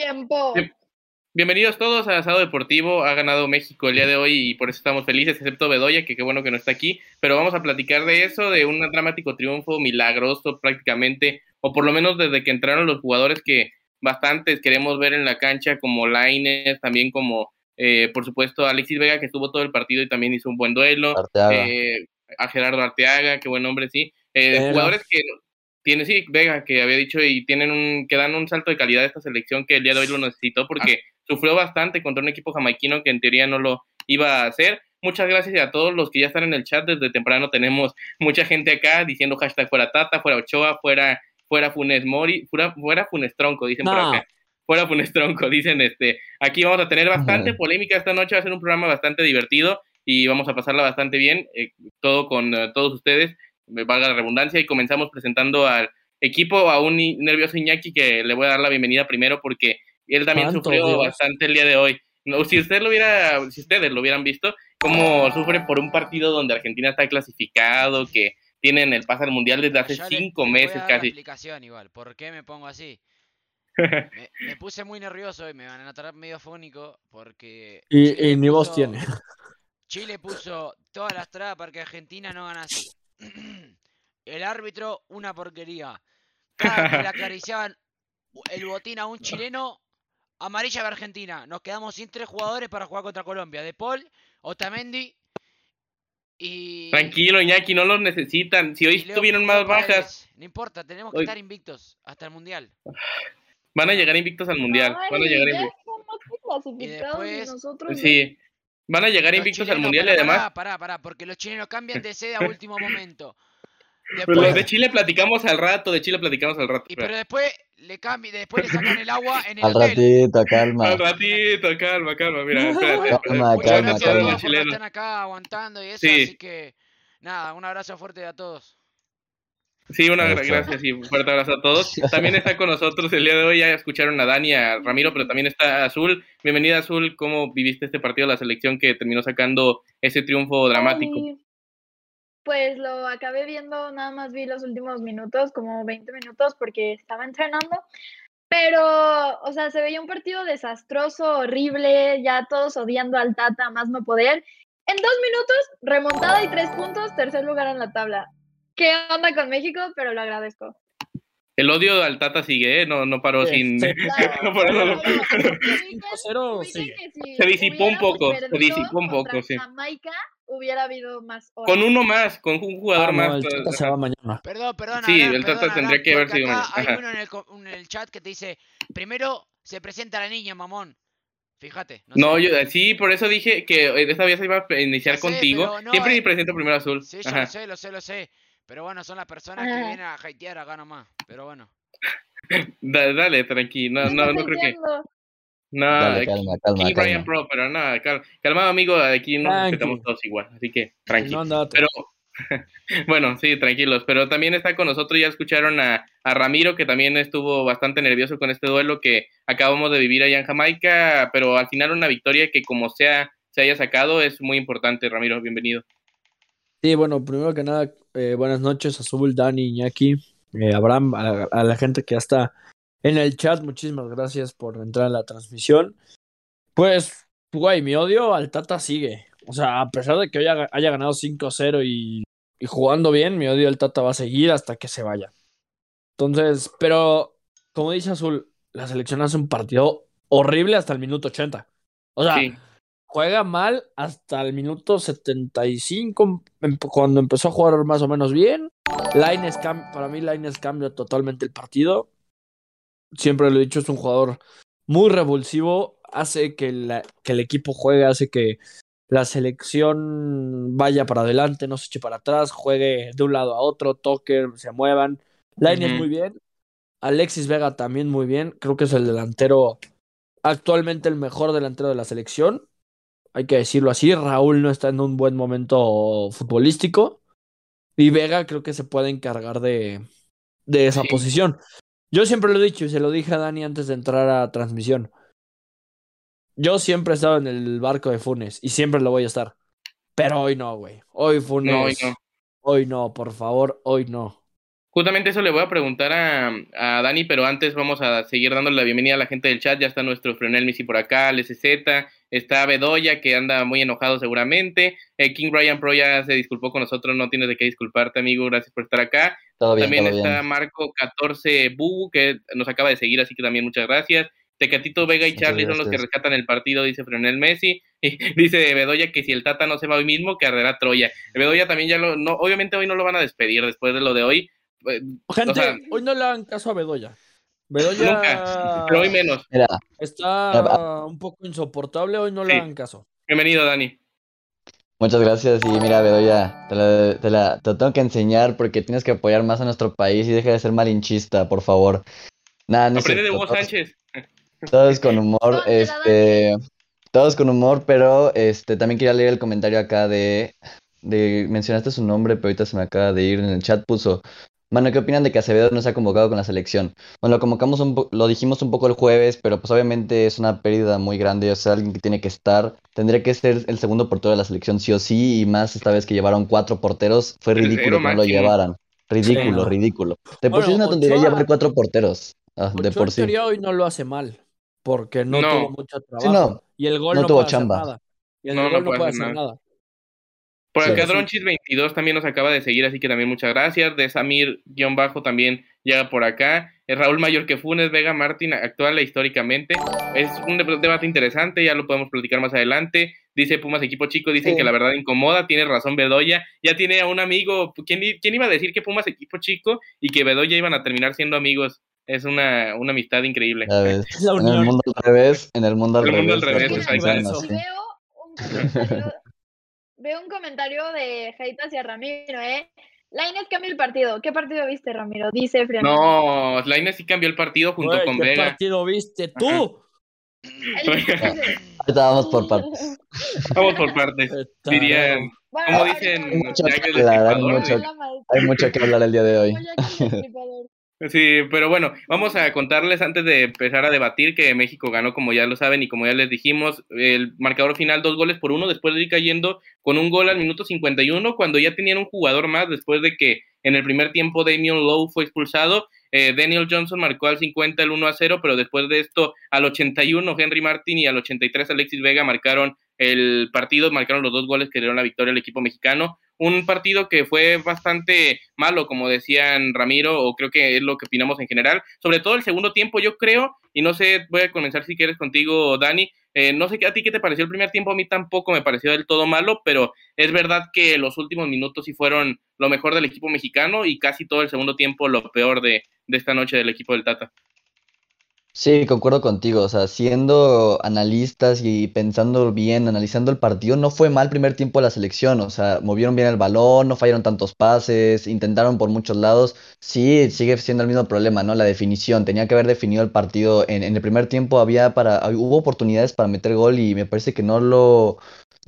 tiempo. Bienvenidos todos a Asado Deportivo. Ha ganado México el día de hoy y por eso estamos felices, excepto Bedoya, que qué bueno que no está aquí. Pero vamos a platicar de eso, de un dramático triunfo milagroso prácticamente, o por lo menos desde que entraron los jugadores que bastantes queremos ver en la cancha, como Laines, también como, eh, por supuesto, Alexis Vega, que estuvo todo el partido y también hizo un buen duelo. Eh, a Gerardo Arteaga, qué buen hombre, sí. Eh, jugadores que tiene, sí, Vega, que había dicho, y tienen un, que dan un salto de calidad a esta selección que el día de hoy lo necesitó porque sufrió bastante contra un equipo jamaiquino que en teoría no lo iba a hacer. Muchas gracias a todos los que ya están en el chat desde temprano. Tenemos mucha gente acá diciendo hashtag fuera Tata, fuera Ochoa, fuera, fuera Funes Mori, fuera, fuera Funes Tronco, dicen por acá. Fuera Funes Tronco, dicen este. Aquí vamos a tener bastante polémica esta noche, va a ser un programa bastante divertido y vamos a pasarla bastante bien, eh, todo con eh, todos ustedes, valga la redundancia, y comenzamos presentando al equipo, a un nervioso Iñaki que le voy a dar la bienvenida primero porque él también sufrió bastante el día de hoy. No, si usted lo hubiera, si ustedes lo hubieran visto, cómo sufre por un partido donde Argentina está clasificado, que tienen el pase al mundial desde hace cinco meses casi. explicación igual, ¿por qué me pongo así? me, puse muy nervioso y me van a notar medio fónico porque. Y, ni vos tiene. Chile puso todas las trabas para que Argentina no ganase. El árbitro, una porquería. Cada vez que le acariciaban el botín a un chileno, amarilla de Argentina. Nos quedamos sin tres jugadores para jugar contra Colombia. De Paul, Otamendi y... Tranquilo, Iñaki, no los necesitan. Si hoy tuvieron más bajas... No importa, tenemos que estar invictos hasta el Mundial. Van a llegar invictos al Mundial. Van a llegar invictos. Y después... nosotros sí. Van a llegar invictos al Mundial y además... Pará, pará, pará, porque los chilenos cambian de sede a último momento. Después... de Chile platicamos al rato, de Chile platicamos al rato. Y pero después le cambian, después le sacan el agua en el Al ratito, calma. Al ratito, calma, calma, mira. calma, calma, calma. Están acá aguantando y eso, así que nada, un abrazo fuerte a todos. Sí, una gracias y un fuerte abrazo a todos. También está con nosotros el día de hoy, ya escucharon a Dani, a Ramiro, pero también está Azul. Bienvenida Azul, ¿cómo viviste este partido de la selección que terminó sacando ese triunfo dramático? Pues lo acabé viendo, nada más vi los últimos minutos, como 20 minutos, porque estaba entrenando. Pero, o sea, se veía un partido desastroso, horrible, ya todos odiando al Tata, más no poder. En dos minutos, remontada y tres puntos, tercer lugar en la tabla. ¿Qué onda con México? Pero lo agradezco. El odio al Tata sigue, ¿eh? no, no paró sin. Se disipó un poco, se disipó un poco, sí. Jamaica hubiera habido más. Con uno más, con un jugador ah, más. El Tata se va mañana. Perdón, perdón. Sí, el Tata tendría que haber sido mañana. Hay uno en el, en el chat que te dice: primero se presenta la niña, mamón. Fíjate. No, yo, sí, por eso dije que esta vez iba a iniciar contigo. Siempre me presento primero azul. Sí, yo lo sé, lo sé, lo sé. Pero bueno, son las personas que vienen a hatear acá nomás. Pero bueno. dale, dale, tranquilo. No, no, no creo que. No, dale, calma, calma, aquí Brian Pro, pero nada, calmado amigo, aquí nos respetamos todos igual, así que tranquilo. pero bueno, sí, tranquilos, pero también está con nosotros, ya escucharon a, a, Ramiro, que también estuvo bastante nervioso con este duelo que acabamos de vivir allá en Jamaica, pero al final una victoria que como sea se haya sacado es muy importante, Ramiro, bienvenido. Sí, bueno, primero que nada, eh, buenas noches, Azul, Dani, Iñaki, eh, Abraham, a, la gente que ya está en el chat, muchísimas gracias por entrar a la transmisión. Pues, güey, mi odio al Tata sigue. O sea, a pesar de que hoy haya, ganado 5-0 y, y, jugando bien, mi odio al Tata va a seguir hasta que se vaya. Entonces, pero, como dice Azul, la selección hace un partido horrible hasta el minuto 80. O sea, juega mal hasta el minuto 75, em, cuando empezó a jugar más o menos bien. Lines para mí, Lines cambia totalmente el partido. Siempre lo he dicho, es un jugador muy revulsivo. Hace que, que el equipo juegue, hace que la selección vaya para adelante, no se eche para atrás, juegue de un lado a otro, toque, se muevan. Lines muy bien. Alexis Vega también muy bien. Creo que es el delantero, actualmente el mejor delantero de la selección hay que decirlo así. Raúl no está en un buen momento futbolístico. Y Vega creo que se puede encargar de, de esa posición. Yo siempre lo he dicho y se lo dije a Dani antes de entrar a transmisión. Yo siempre he estado en el barco de Funes y siempre lo voy a estar. Pero hoy no, güey. Hoy Funes. hoy no. Hoy no, por favor, hoy no. Justamente eso le voy a preguntar a, a, Dani, pero antes vamos a seguir dándole la bienvenida a la gente del chat. Ya está nuestro Frenel Missy por acá, LSZ, está Bedoya, que anda muy enojado seguramente. Eh, King Brian Pro ya se disculpó con nosotros, no tienes de qué disculparte, amigo, gracias por estar acá. también está Marco 14 Bu, que nos acaba de seguir, así que también muchas gracias. Tecatito Vega y Charlie son los que rescatan el partido, dice Frenel Messi. Y dice Bedoya que si el Tata no se va hoy mismo, que arderá Troya. Bedoya también ya lo, no, obviamente hoy no lo van a despedir después de lo de hoy, eh, Gente, hoy no le hagan caso a Bedoya. Bedoya. pero hoy menos. Está un poco insoportable, hoy no le hagan caso. Bienvenido, Dani. Muchas gracias. Y mira, Bedoya, te la, te la te tengo que enseñar porque tienes que apoyar más a nuestro país y deja de ser malinchista, por favor. Nada, no Aprende de Hugo Sánchez. Todos con humor, este. Todos con humor, pero este también quería leer el comentario acá de, de mencionaste su nombre, pero ahorita se me acaba de ir en el chat, puso Mano, ¿qué opinan de que Acevedo no se ha convocado con la selección? Bueno, lo convocamos un lo dijimos un poco el jueves, pero pues obviamente es una pérdida muy grande, o sea, alguien que tiene que estar, tendría que ser el segundo portero de la selección sí o sí, y más esta vez que llevaron cuatro porteros, fue ridículo que no lo llevaran. Ridículo, ridículo. De por sí es una tontería llevar cuatro porteros. Ah, de por sí. hoy no lo hace mal, porque no, tuvo mucho trabajo. y el gol no, tuvo chamba. Y el gol no, puede hacer nada. Por acá Dronchis22 también nos acaba de seguir, así que también muchas gracias. De Samir-Bajo también llega por acá. Es Raúl Mayor que Funes, Vega Martín, actual e históricamente. Es un debate interesante, ya lo podemos platicar más adelante. Dice Pumas equipo chico, dicen que la verdad incomoda, tiene razón Bedoya. Ya tiene a un amigo, ¿quién, ¿quién, iba a decir que Pumas equipo chico y que Bedoya iban a terminar siendo amigos? Es una, una amistad increíble. En el mundo al revés, en el mundo al revés. Mundo al revés veo un comentario de hate hacia Ramiro, ¿eh? Lainez cambió el partido. ¿Qué partido viste, Ramiro? Dice Friano. No, Lainez sí cambió el partido junto con Vega. ¿Qué partido viste tú? Vamos por partes. Vamos por partes. Dirían, como dicen, hay mucho, que hablar, hay, mucho, hay mucho que hablar el día de hoy. Sí, pero bueno, vamos a contarles antes de empezar a debatir que México ganó, como ya lo saben y como ya les dijimos, el marcador final dos goles por uno, después de ir cayendo con un gol al minuto 51, cuando ya tenían un jugador más, después de que en el primer tiempo Damian Lowe fue expulsado, eh, Daniel Johnson marcó al 50 el 1 a 0, pero después de esto al 81 Henry Martin y al 83 Alexis Vega marcaron el partido, marcaron los dos goles que dieron la victoria al equipo mexicano un partido que fue bastante malo, como decían Ramiro, o creo que es lo que opinamos en general, sobre todo el segundo tiempo, yo creo, y no sé, voy a comenzar si quieres contigo, Dani, eh, no sé a ti qué te pareció el primer tiempo, a mí tampoco me pareció del todo malo, pero es verdad que los últimos minutos sí fueron lo mejor del equipo mexicano y casi todo el segundo tiempo lo peor de, de esta noche del equipo del Tata. Sí, concuerdo contigo. O sea, siendo analistas y pensando bien, analizando el partido, no fue mal primer tiempo de la selección. O sea, movieron bien el balón, no fallaron tantos pases, intentaron por muchos lados. Sí, sigue siendo el mismo problema, ¿no? La definición. Tenía que haber definido el partido. En, en el primer tiempo había para, hubo oportunidades para meter gol y me parece que no lo,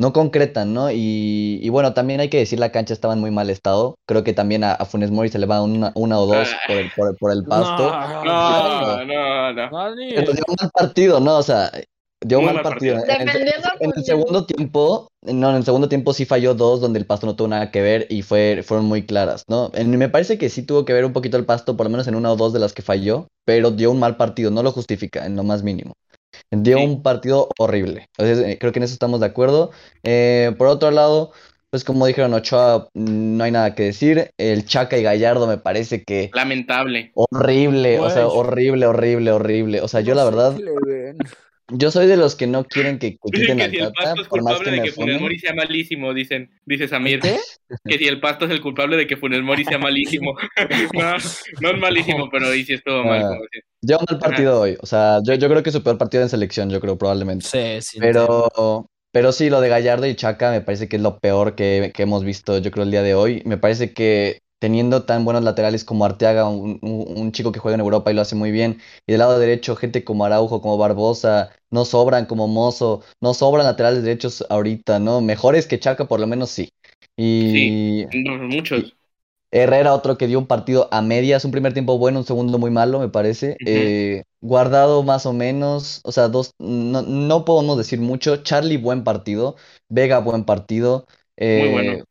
no concretan, ¿no? Y, y, bueno, también hay que decir la cancha estaba en muy mal estado. Creo que también a, Funes Mori se le va una, una o dos por el, por, por el pasto. No, no, no. Pero dio un mal partido, ¿no? O sea, dio un mal, partido. En, el, segundo tiempo, no, en el segundo tiempo sí falló dos donde el pasto no tuvo nada que ver y fue, fueron muy claras, ¿no? me parece que sí tuvo que ver un poquito el pasto, por lo menos en una o dos de las que falló, pero dio un mal partido, no lo justifica en lo más mínimo. Dio un partido horrible. Entonces, eh, creo que en eso estamos de acuerdo. Eh, por otro lado, pues como dijeron Ochoa, no hay nada que decir. El Chaca y Gallardo me parece que... Lamentable. Horrible, o sea, horrible, horrible, horrible. O sea, yo la verdad... Yo soy de los que no quieren que, quiten que si el pasto es culpable de que Funes Mori sea malísimo, dicen, dice Samir. Que si el pasto es el culpable de que Funes Mori sea malísimo. no, no es malísimo, pero dice estuvo mal. Como Yo mal partido hoy. O sea, yo, yo creo que su peor partido en selección, yo creo, probablemente. Sí, sí. Pero, pero sí, lo de Gallardo y Chaca me parece que es lo peor que, que hemos visto, yo creo, el día de hoy. Me parece que teniendo tan buenos laterales como Arteaga, un, chico que juega en Europa y lo hace muy bien, y del lado derecho gente como Araujo, como Barbosa, no sobran como Mozo, no sobran laterales derechos ahorita, ¿no? Mejores que Chaca por lo menos sí. Y, sí, muchos. Herrera, otro que dio un partido a medias, un primer tiempo bueno, un segundo muy malo, me parece. Eh, guardado más o menos, o sea, dos, no, no podemos decir mucho. Charlie, buen partido. Vega, buen partido. muy bueno.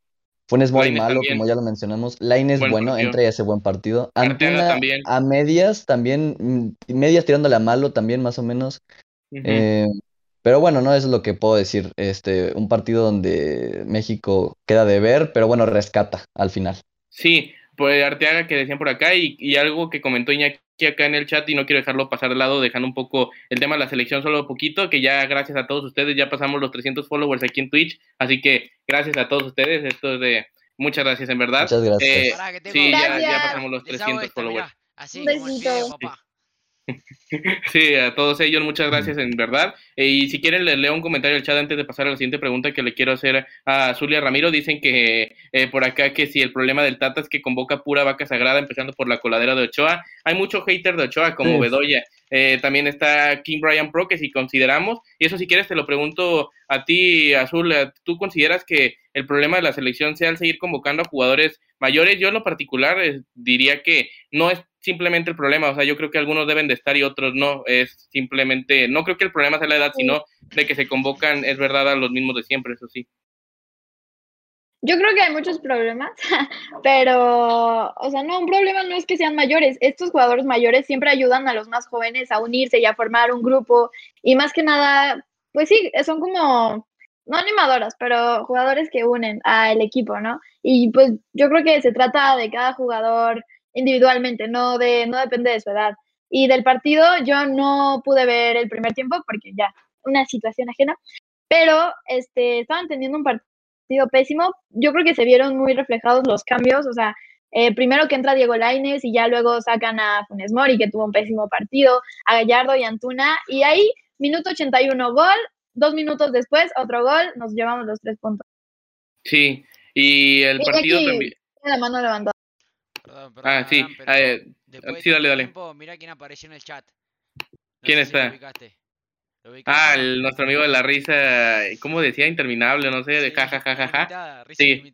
Funes Mori Lainez malo, también. como ya lo mencionamos. Lainez Buen bueno, partido. entra y hace buen partido. Antuna también. a medias también, mm, medias tirándole a malo también, más o menos. Eh, pero bueno, no eso es lo que puedo decir. Este, un partido donde México queda de ver, pero bueno, rescata al final. Sí, pues Arteaga que decían por acá y, y algo que comentó Iñaki acá en el chat y no quiero dejarlo pasar de lado, dejando un poco el tema de la selección solo poquito, que ya gracias a todos ustedes ya pasamos los 300 followers aquí en Twitch, así que gracias a todos ustedes, esto es de muchas gracias en verdad. Muchas gracias. Eh, Pará, sí, ya, pasamos los Les hago 300 esto, followers. mirá. Así Un como el besito. video, papá. Sí, a todos ellos muchas gracias en verdad. Eh, y si quieren les leo un comentario del chat antes de pasar a la siguiente pregunta que le quiero hacer a Zulia Ramiro. Dicen que eh, por acá que si el problema del Tata es que convoca pura vaca sagrada, empezando por la coladera de Ochoa. Hay mucho hater de Ochoa como Sí. Bedoya. Eh, también está King Brian Pro, que si consideramos, y eso si quieres te lo pregunto a ti, Azul, eh, ¿tú consideras que el problema de la selección sea el seguir convocando a jugadores mayores? Yo en lo particular eh, diría que no es simplemente el problema, o sea, yo creo que algunos deben de estar y otros no, es simplemente, no creo que el problema sea la edad, sino de que se convocan, es verdad, a los mismos de siempre, eso sí. Yo creo que hay muchos problemas, pero, o sea, no, un problema no es que sean mayores. Estos jugadores mayores siempre ayudan a los más jóvenes a unirse y a formar un grupo. Y más que nada, pues sí, son como, no animadoras, pero jugadores que unen al equipo, ¿no? Y pues yo creo que se trata de cada jugador individualmente, no, de, no depende de su edad. Y del partido yo no pude ver el primer tiempo porque ya, una situación ajena, pero este, estaban teniendo un partido pésimo. Yo creo que se vieron muy reflejados los cambios, o sea, eh, primero que entra Diego Lainez y ya luego sacan a Funes Mori, que tuvo un pésimo partido, a Gallardo y Antuna, y ahí, minuto 81, gol, dos minutos después, otro gol, nos llevamos los tres puntos. Sí, y el partido también... tiene la mano. Perdón, perdón, Ah, sí, pero eh, después sí, dale, dale. tiempo, mirá quién apareció en el chat. No ¿Quién sé si lo está? ubicaste. ¿Lo ubicaste Ah, el- nuestro amigo de la risa, ¿cómo decía? Interminable, no sé, de Sí, ja, ja, ja, risa Sí.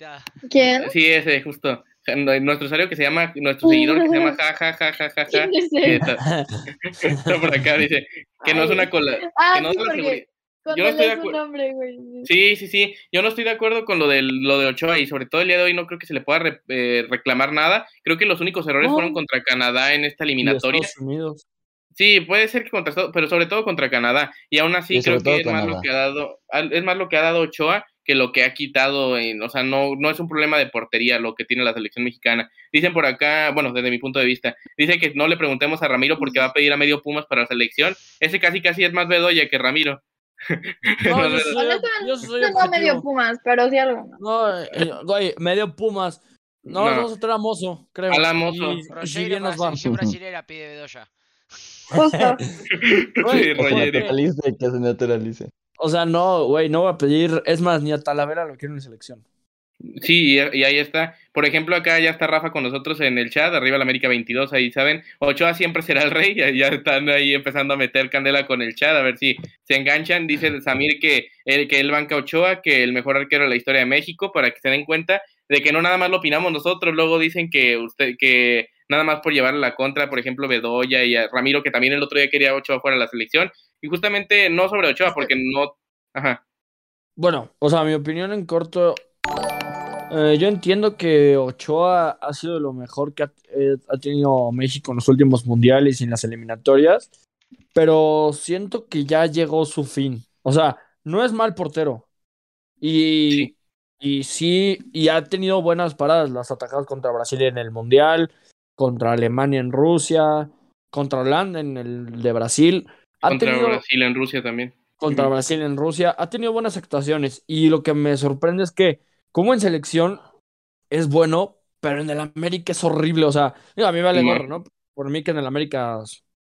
¿Quién? Sí, ese, justo. Nuestro usuario que se llama, nuestro seguidor que se llama ja, ja, ja, ja, ja, ja. ¿Quién es está, está por acá, dice, que no es una cola, Ah, que no sí, es la porque seguridad. Cuando yo no estoy de acuerdo. Sí, sí, sí. Yo no estoy de acuerdo con lo, del, lo de Ochoa y sobre todo el día de hoy no creo que se le pueda re- eh, reclamar nada. Creo que los únicos errores fueron contra Canadá en esta eliminatoria. Estados Unidos. Sí, puede ser que contra Estados- pero sobre todo contra Canadá. Y aún así Y creo que es más Canadá. lo que ha dado, al- es más lo que ha dado Ochoa que lo que ha quitado en, o sea, no, no es un problema de portería lo que tiene la selección mexicana. Dicen por acá, bueno, desde mi punto de vista, dicen que no le preguntemos a Ramiro porque va a pedir a medio Pumas para la selección. Ese casi casi es más Bedoya que Ramiro. No, yo soy, yo soy no medio. Pumas, pero sí algo. ¿no? No, eh, güey, medio Pumas. No, No. vamos a traer a Mozo, creo. A la Mozo. Y- Y, si bien nos va. brasilera pide Bedoya. Justo. Sí, Que se Rogerio. naturalice, que se naturalice. O sea, no, güey, no voy a pedir. Es más, ni a Talavera lo quiero en selección. Sí, y, ahí está. Por ejemplo, acá ya está Rafa con nosotros en el chat, arriba la América 22, ahí saben. Ochoa siempre será el rey, ya, están ahí empezando a meter candela con el chat, a ver si se enganchan. Dice Samir que él, que él banca Ochoa, que el mejor arquero de la historia de México, para que se den cuenta de que no nada más lo opinamos nosotros, luego dicen que usted, que nada más por llevarle la contra, por ejemplo, Bedoya y a Ramiro, que también el otro día quería Ochoa fuera de la selección, y justamente no sobre Ochoa, porque no, ajá, Bueno, o sea, mi opinión en corto. Eh, yo entiendo que Ochoa ha sido lo mejor que ha, eh, ha tenido México en los últimos mundiales y en las eliminatorias, pero siento que ya llegó su fin. O sea, no es mal portero. Y Sí. y sí, y ha tenido buenas paradas, las atajadas contra Brasil en el mundial, contra Alemania en Rusia, contra Holanda en el de Brasil. Ha contra tenido Brasil en Rusia también. contra. Brasil en Rusia. Ha tenido buenas actuaciones y lo que me sorprende es que, como en selección, es bueno, pero en el América es horrible. O sea, a mí me vale gorro, ¿no? Por mí que en el América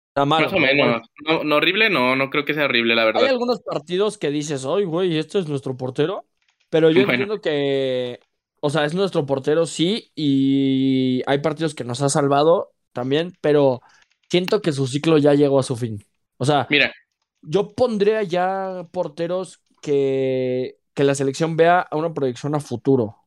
está mal. Más o menos. No, no horrible, no, no creo que sea horrible, la Hay verdad. algunos partidos que dices, ay, güey, este es nuestro portero. Pero yo Bueno. entiendo que, o sea, es nuestro portero, sí, y hay partidos que nos ha salvado también, pero siento que su ciclo ya llegó a su fin. O sea, Mira, yo pondría ya porteros que, que la selección vea a una proyección a futuro.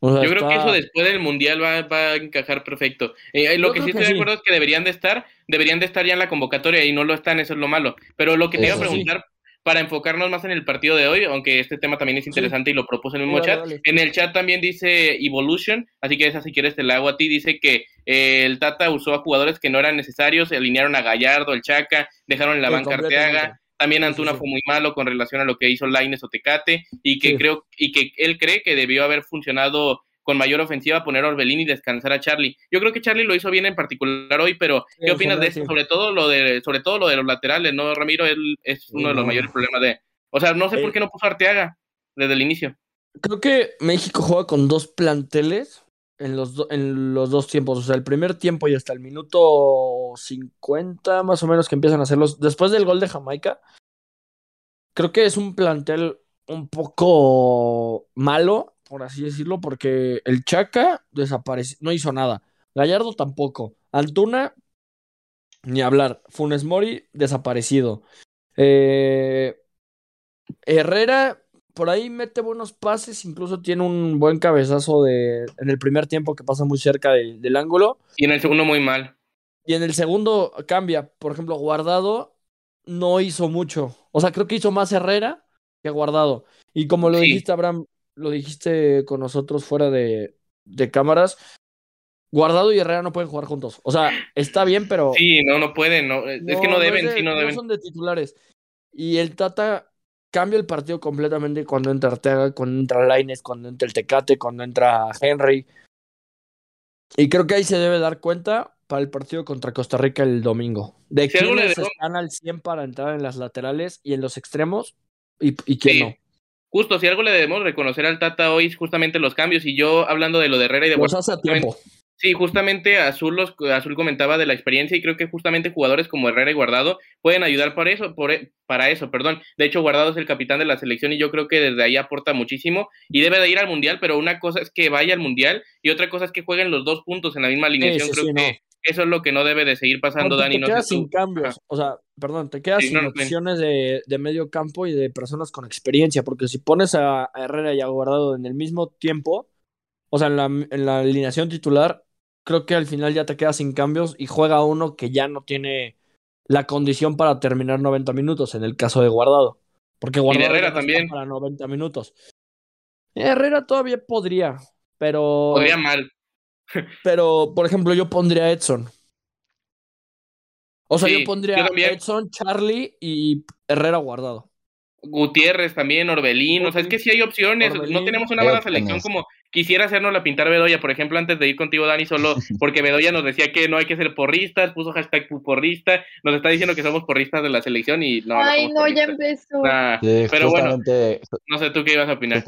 O sea, yo creo que eso después del Mundial va, va a encajar perfecto. Eh, eh, lo Yo que sí que estoy de sí. acuerdo es que deberían de estar, deberían de estar ya en la convocatoria y no lo están, eso es lo malo. Pero lo que te iba a sí. preguntar, para enfocarnos más en el partido de hoy, aunque este tema también es interesante y lo propuso en el mismo Dale, chat. dale. En el chat también dice Evolution, así que esa si quieres te la hago a ti. Dice que eh, el Tata usó a jugadores que no eran necesarios, alinearon a Gallardo, el Chaca, dejaron en la Sí, banca. Arteaga. También sí, Antuna sí. fue muy malo con relación a lo que hizo Laines o Tecate y que Sí. creo y que él cree que debió haber funcionado con mayor ofensiva poner a Orbelín y descansar a Charlie. Yo creo que Charlie lo hizo bien en particular hoy, pero ¿qué opinas de sí. Sobre todo lo de sobre todo lo de los laterales, ¿no, Ramiro? Él es uno de los mayores problemas de O sea, no sé por Eh. qué no puso a Arteaga desde el inicio. Creo que México juega con dos planteles en los, en los dos tiempos. O sea, el primer tiempo y hasta el minuto 50 más o menos que empiezan a hacerlos. Después del gol de Jamaica, creo que es un plantel un poco malo, por así decirlo, porque el Chaca desapareció, no hizo nada. Gallardo tampoco. Antuna, ni hablar. Funes Mori, desaparecido. Eh, Herrera, por ahí mete buenos pases, incluso tiene un buen cabezazo de, en el primer tiempo que pasa muy cerca del- del ángulo. Y en el segundo muy mal. Y en el segundo cambia. Por ejemplo, Guardado no hizo mucho. O sea, creo que hizo más Herrera que Guardado. Y como lo Sí. dijiste, Abraham, lo dijiste con nosotros fuera de, de cámaras, Guardado y Herrera no pueden jugar juntos. O sea, está bien, pero Sí, no, no pueden. No, es que no deben, es de- sí, no deben. son de titulares. Y el Tata cambia el partido completamente cuando entra Arteaga, cuando entra Laines, cuando entra el Tecate, cuando entra Henry. Y creo que ahí se debe dar cuenta para el partido contra Costa Rica el domingo. De Si quiénes debo- están al 100 para entrar en las laterales y en los extremos y, y quién Sí. no. Justo, si algo le debemos reconocer al Tata hoy es justamente los cambios. Y yo, hablando de lo de Herrera y de Los hace a tiempo. Sí, justamente Azul, los, Azul comentaba de la experiencia y creo que justamente jugadores como Herrera y Guardado pueden ayudar para eso, por, e- para eso, perdón. De hecho, Guardado es el capitán de la selección y yo creo que desde ahí aporta muchísimo y debe de ir al Mundial, pero una cosa es que vaya al Mundial y otra cosa es que jueguen los dos puntos en la misma alineación. sí, creo sí, que no. eso es lo que no debe de seguir pasando, Porque Dani. te No quedas sé sin cambios. O sea, perdón, te quedas sin no, no, opciones de, de medio campo y de personas con experiencia. Porque si pones a a Herrera y a Guardado en el mismo tiempo, o sea, en la, en la alineación titular, creo que al final ya te quedas sin cambios y juega uno que ya no tiene la condición para terminar 90 minutos, en el caso de Guardado. Porque Guardado Herrera también. para 90 minutos. Herrera todavía podría, pero, Podría mal. pero por ejemplo, yo pondría a Edson. O sea, Sí, yo pondría yo a también. Edson, Charlie y Herrera guardado. Gutiérrez también, Orbelín, o sea, es que sí hay opciones, no tenemos una mala selección como quisiera hacernos la pintar Bedoya, por ejemplo, antes de ir contigo, Dani, solo porque Bedoya nos decía que no hay que ser porristas, puso hashtag porrista, nos está diciendo que somos porristas de la selección y no, Ay, no, ya empezó. Nah, Sí, pero bueno, no sé tú qué ibas a opinar.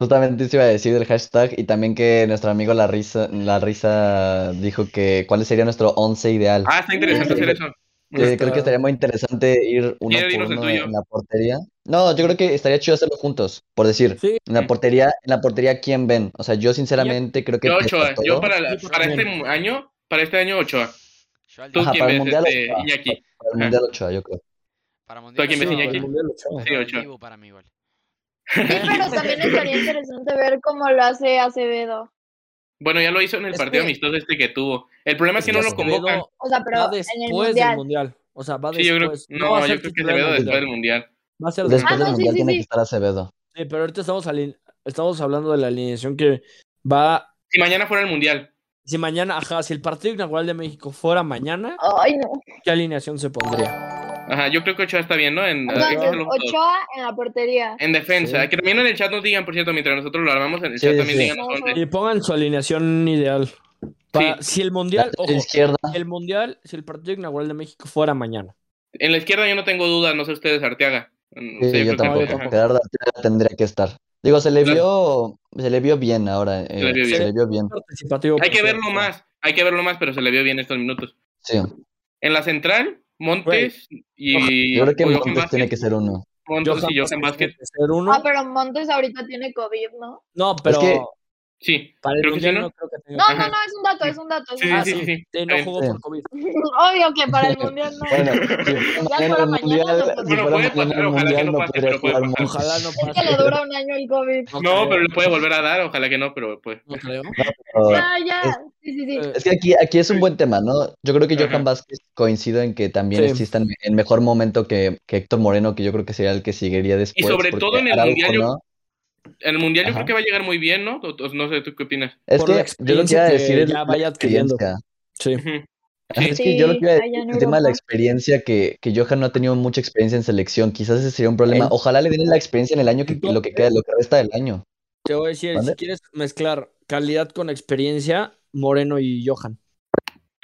Justamente eso iba a decir del hashtag y también que nuestro amigo La Risa, La Risa dijo que cuál sería nuestro once ideal. Ah, está interesante hacer eso. Que Está- creo que estaría muy interesante ir uno ¿Quieres por uno en la portería. No, yo creo que estaría chido hacerlo juntos, por decir. Sí, En la portería, en la portería, ¿quién ven? O sea, yo sinceramente creo que Yo Ochoa, yo para, la- para este año, para este año Ochoa. Yo ¿Tú Ajá, quién para el ves, Mundial, este, Ochoa. Iñaki? para el Mundial Ochoa, yo creo. Para ¿Tú mundial. quién ves, Iñaki? el Mundial lo sabe. Sí, Ochoa. Dibu para mí igual. Sí, pero también estaría interesante ver cómo lo hace Acevedo. Bueno, ya lo hizo en el Es partido que- amistoso este que tuvo. El problema es que no lo convocan. O sea, pero va en el después mundial. del mundial. O sea, va Sí, yo creo, después. no, yo creo que Acevedo después del mundial. Va a ser Después Ah, del no, Mundial sí, tiene sí. que estar Acevedo. Sí, pero ahorita estamos hablando de la alineación que va. Si mañana fuera el mundial. Si mañana, ajá, si el partido inaugural de México fuera mañana, Ay, no. ¿qué alineación se pondría? Ajá, yo creo que Ochoa está bien, ¿no? En, que Entonces, juntos. Ochoa en la portería. en defensa. Sí. Que también en el chat nos digan, por cierto, mientras nosotros lo armamos en el Sí, chat sí, también sí. digan once. Y pongan su alineación ideal. Pa- Sí. Si el mundial, ojo, izquierda, el mundial, si el partido inaugural de México fuera mañana. En la izquierda yo no tengo dudas, no sé ustedes, Arteaga. No sí, sé, yo que- yo tampoco. Gerardo Arteaga tendría que estar. Digo, se le Claro. vio, se le vio bien ahora. eh, le vio se bien. le vio bien. Hay que por verlo más, hay que verlo más, pero se le vio bien estos minutos. Sí. En la central, Montes y Yo creo que Montes Vázquez. tiene que ser uno. Montes Johan y Johan Vázquez ser uno. Ah, pero Montes ahorita tiene COVID, ¿no? No, pero que- Sí, Para el creo que sí, mundial ¿no? no creo que tenga. No, no, no, es un dato, es un dato. es Sí, un sí, dato. sí, no jugó Sí. por COVID. Obvio que para el mundial no. Bueno, si el mundial, Bueno, puede mañana pasar, el ojalá que mundial no pase, pero puede pasar. Ojalá no Es que le pase. dura un año el COVID. No, pero le puede volver a dar, ojalá que no, pero pues. no creo. Ya, ya. es- Sí, sí, sí. Eh, Es que aquí, aquí es un buen tema, ¿no? Yo creo que Ajá. Johan Vázquez coincido en que también está en, mejor momento que, que Héctor Moreno, que yo creo que sería el que seguiría después. sobre porque todo en el Araujo, Mundial, yo- el mundial yo creo que va a llegar muy bien, ¿no? O- o- no sé, ¿tú qué opinas? Es Por que yo lo que iba a decir es ya vaya adquiriendo. Sí. Sí. Es que yo lo que iba a decir el tema de la experiencia, que, que Johan no ha tenido mucha experiencia en selección, quizás ese sería un problema. Ojalá le den la experiencia en el año que lo que queda, lo que resta del año. Te voy a decir, si quieres mezclar calidad con experiencia, Moreno y Johan.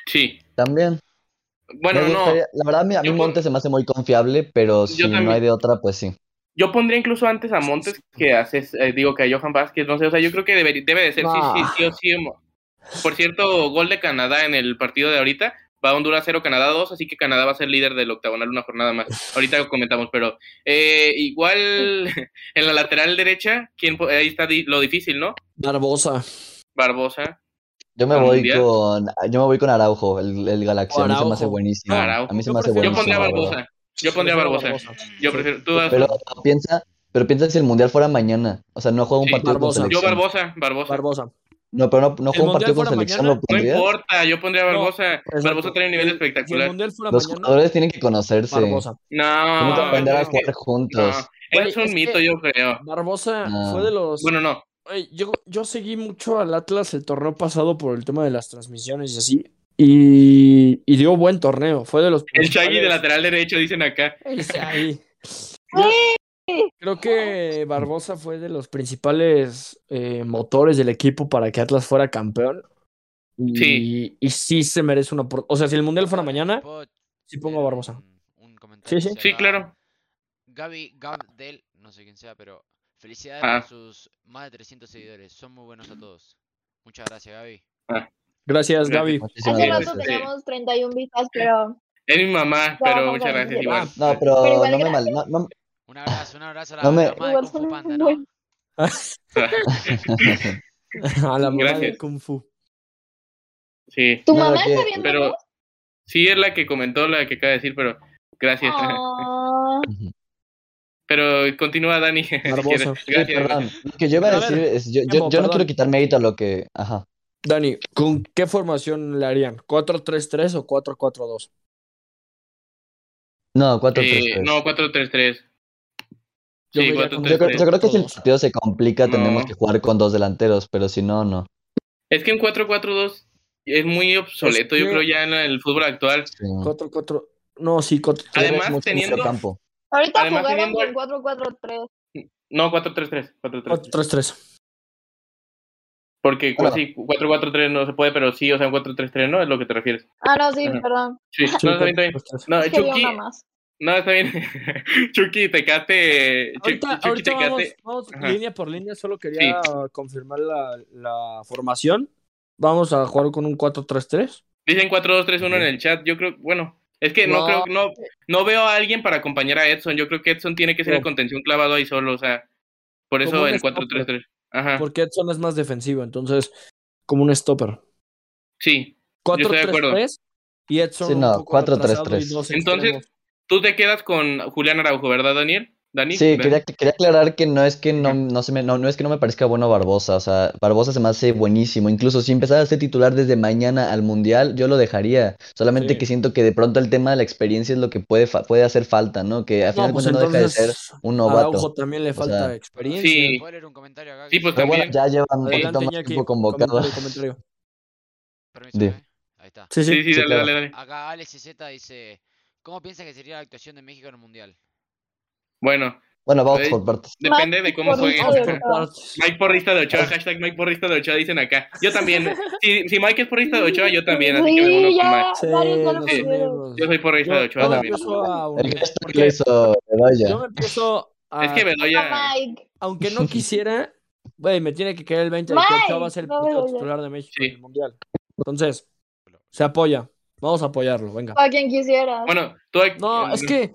Sí. También. Bueno, no. la verdad, a mí, a mí Montes se me hace muy confiable, pero si no hay de otra, pues sí. Yo pondría incluso antes a Montes que haces, eh, digo que a Johan Vázquez, no sé, o sea, yo creo que debe, debe de ser sí, sí, sí o sí. mo- Por cierto, gol de Canadá en el partido de ahorita, va Honduras 0, Canadá 2, así que Canadá va a ser líder del octagonal una jornada más. Ahorita lo comentamos, pero eh, igual en la lateral derecha, ¿quién, ahí está di- lo difícil, ¿no? Barbosa. Barbosa. Yo me ¿Al voy Mundial? con, yo me voy con Araujo, el, el Galaxia. A mí se me hace buenísimo. Araujo. A mí se me hace prefiero- Yo buenísimo. pondría a. Barbosa. Yo pondría Barbosa. Barbosa. Yo prefiero. Tú das- Pero piensa, pero piensa si el mundial fuera mañana. O sea, no juega un Sí. partido Barbosa. con Yo selección. Barbosa, Barbosa. Barbosa. No, pero no, no ¿El juega un partido con selección, No importa, yo pondría a Barbosa. Barbosa trae un nivel Si el espectacular. mundial fuera Los mañana, jugadores tienen que conocerse. Barbosa. No, Tienen que aprender no, a jugar juntos. Güey, es un es mito, yo creo. Barbosa No. fue de los. Bueno, no. Güey, yo, yo seguí mucho al Atlas el torneo pasado por el tema de las transmisiones y así. Y, y dio buen torneo. Fue de los El Shaggy de lateral derecho, dicen acá. Ahí. Yo creo que Barbosa fue de los principales eh, motores del equipo para que Atlas fuera campeón. Y Sí. y sí se merece una oportunidad. O sea, si el mundial fuera mañana, ¿Puedo sí pongo a leer Barbosa. Un, comentario Sí, sí. Sí, claro. Gaby Gabdel, no sé quién sea, pero felicidades Ah. por sus más de 300 seguidores. Son muy buenos a todos. Muchas gracias, Gaby. Gracias, Gaby. Hace rato teníamos 31 vistas, pero Es mi mamá, pero no, muchas gracias igual. No, pero, Pero igual no me mal, no, no- Un abrazo, un abrazo a la, No me- mamá de Kung Fu Panda, ¿no? A la mamá de Gracias. Kung Fu. Sí. ¿Tu No, mamá está viendo? Pero sí es la que comentó, la que acaba de decir, pero gracias. Ah, Pero continúa, Dani. si. Sí, Gracias. perdón. Lo que yo iba a A ver, decir es, yo, yo, yo no quiero quitar mérito a lo que, ajá. Dani, ¿con qué formación le harían? ¿4-3-3 o 4-4-2? No, 4 3 Eh, no, 4-3-3. Yo Sí, me iría 4 con- Yo creo, yo creo que si el partido se complica, No. tenemos que jugar con dos delanteros, pero si no, no. Es que un 4-4-2 es muy obsoleto, Es yo que- creo, ya en el fútbol actual. Sí. 4-4. No, sí, 4 Además, Mucho teniendo- campo. ahorita Además, jugaron con 4-4-3. No, 4-3-3. 4-3-3. 4-3-3. Porque Bueno. sí, 4-4-3 no se puede, pero sí, o sea, un 4-3-3 no es lo que te refieres. Ah, no, sí, Ajá. perdón. Sí, Sí, no, está bien, está bien. 4-3-3. No, Es que Chucky, no, está bien. Chucky, Tecate. Ahorita, Chucky, ahorita vamos, Tecate. vamos Ajá. línea por línea, solo quería confirmar la, la formación. Vamos a jugar con un 4-3-3. Dicen 4-2-3-1 en el chat. Yo creo, bueno, es que no, No. creo, no, no veo a alguien para acompañar a Edson. Yo creo que Edson tiene que ser No. el contención clavado ahí solo, o sea, por eso el stopper. 4-3-3. Ajá, Porque Edson es más defensivo, entonces, como un stopper. sí. estoy de acuerdo. 4-3-3 y Edson Sí, no, poco 4-3-3. retrasado y dos Entonces, extremos. Tú te quedas con Julián Araujo, ¿verdad, Daniel? Dani. Sí, quería, quería aclarar que no es que no, no, se me, no, no es que no me parezca bueno Barbosa, o sea, Barbosa se me hace buenísimo, incluso si empezara a ser titular desde mañana al Mundial, yo lo dejaría, solamente Sí. que siento que de pronto el tema de la experiencia es lo que puede, fa- puede hacer falta, ¿no? Que al final No, pues no deja de ser un a Araujo novato. también le O falta sea, experiencia. Sí. ¿Puedo leer un comentario acá? Sí, pues bueno, ya llevan un Adelante, poquito más Iñaki, tiempo convocado. comentario, comentario. Permiso, Di. ¿eh? Ahí está. Sí, sí. Sí, sí, Sí, dale, claro. dale, dale. Acá Alex Z dice, ¿cómo piensa que sería la actuación de México en el Mundial? Bueno, Bueno, vamos Eh, por partes. depende de cómo jueguen. de Ochoa. Mike Porrista de Ochoa, hashtag Mike Porrista de Ochoa, dicen acá. Yo también. Si, si Mike es Porrista de Ochoa, yo también, así que me uno Sí, con Mike. Sí, lo unimos. Yo soy Porrista de Yo, Ochoa yo me Bueno, también. empiezo a El unir. gesto que porque le hizo Bedoya. Yo me empiezo a. Es que Bedoya. Aunque no quisiera, güey, me tiene que caer el 20 de que Mike, Ochoa va a ser el no titular de México Sí. en el Mundial. Entonces, se apoya. Vamos a apoyarlo, venga. Para quien quisiera. Bueno, tú No, es que.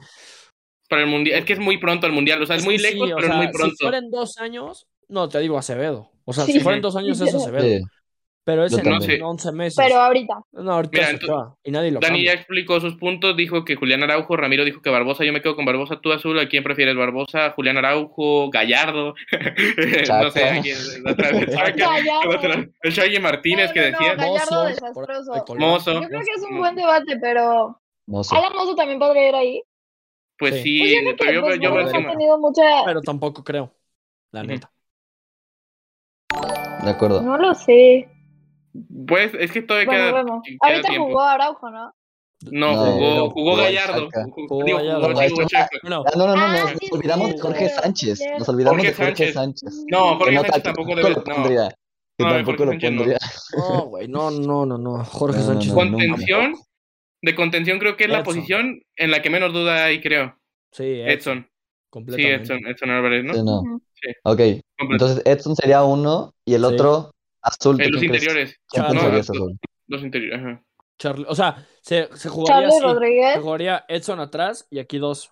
Para el mundial, es que es muy pronto el mundial, o sea, es muy lejos, sí, o pero es muy pronto. Si fueran dos años, no te digo Acevedo. O sea, Sí. si fueran dos años es Acevedo. Sí. Pero es en también. 11 meses. Pero ahorita. No, ahorita Mira, entonces, y nadie lo Dani ya explicó sus puntos, dijo que Julián Araujo, Ramiro dijo que Barbosa, yo me quedo con Barbosa, tú azul, ¿a quién prefieres? Barbosa, Julián Araujo, Gallardo, no sé, ¿a quién? otra vez, Chaca, Gallardo. otra- el Martínez No, que decía, no, Gallardo Mozo, desastroso. por- de Mozo. Yo creo que es un buen debate, pero Mozo. Alan Mozo también podría ir ahí. Pues Sí. sí, Pues yo creo que pero yo, pues, yo no tenido mucha. Pero tampoco creo. La neta. De acuerdo. No lo sé. Pues es que todavía Bueno, queda, vemos. queda Ahorita tiempo. jugó Araujo, ¿no? No, No, jugó, no, jugó jugó Gallardo. Jugó- digo, Gallardo. jugó- Ah, no, no, no, Ah, nos sí, sí, olvidamos de Jorge. Sánchez. Nos olvidamos Jorge de Jorge Sánchez. Sánchez. No, Jorge no, Sánchez tampoco tampoco debe. No. Que No, tampoco Jorge lo Sánchez no. pondría. no, güey, no, no, no, no. Jorge No, no, Sánchez. no, contención. De contención creo que es la posición en la que menos duda hay, creo. Sí, Edson. Edson. Sí, Completamente. Edson, Edson Álvarez, ¿no? Sí, no. Ok, entonces Edson sería uno y el Sí. otro azul. ¿tú Eh, los interiores. ¿Quién Charlie. pensarías No, azul? Los interiores, ajá. Charlie- o sea, se, se jugaría Charlie así. Rodríguez. Se jugaría Edson atrás y aquí dos.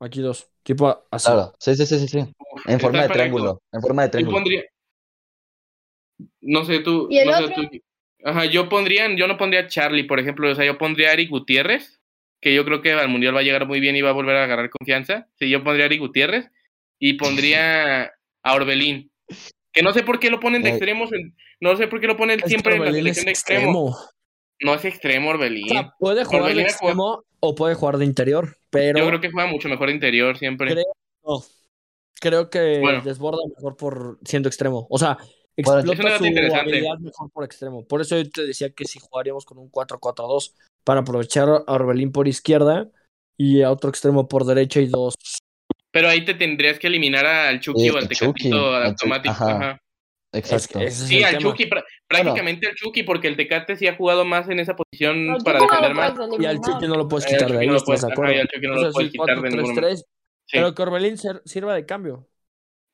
Aquí dos. Tipo así. Claro, sí, sí, sí, sí. sí. En forma de triángulo. En forma de Yo triángulo. pondría. No sé tú. ¿Y el no sé tú. Ajá, yo pondría, yo no pondría a Charlie, por ejemplo, o sea, yo pondría a Eric Gutiérrez, que yo creo que al Mundial va a llegar muy bien y va a volver a agarrar confianza. Sí, yo pondría a Eric Gutiérrez y pondría a Orbelín. Que no sé por qué lo ponen de extremos, no sé por qué lo ponen Es que siempre en la selección de extremo. extremo. No es extremo Orbelín. O sea, puede jugar de Orbelín extremo o puede jugar de interior, pero yo creo que juega mucho mejor interior siempre. Creo- no. creo que Bueno. desborda mejor por siendo extremo. O sea, explota debate su habilidad mejor por extremo. Por eso yo te decía que si jugaríamos con un 4-4-2 para aprovechar a Orbelín por izquierda y a otro extremo por derecha y dos. Pero ahí te tendrías que eliminar al Chucky Sí, o al Tecatito automático. ajá. Ajá. Exacto. Es- Sí, al. Chucky, pr- prácticamente al Chucky, porque el Tecate sí ha jugado más en esa posición para no defender más. Y al. Chucky no lo puedes quitar de ahí, no lo ¿estás puedes- de ajá, acuerdo? y al Chucky no lo puedes quitar de ninguna 4-3-3, Sí. pero que Orbelín sirva de cambio.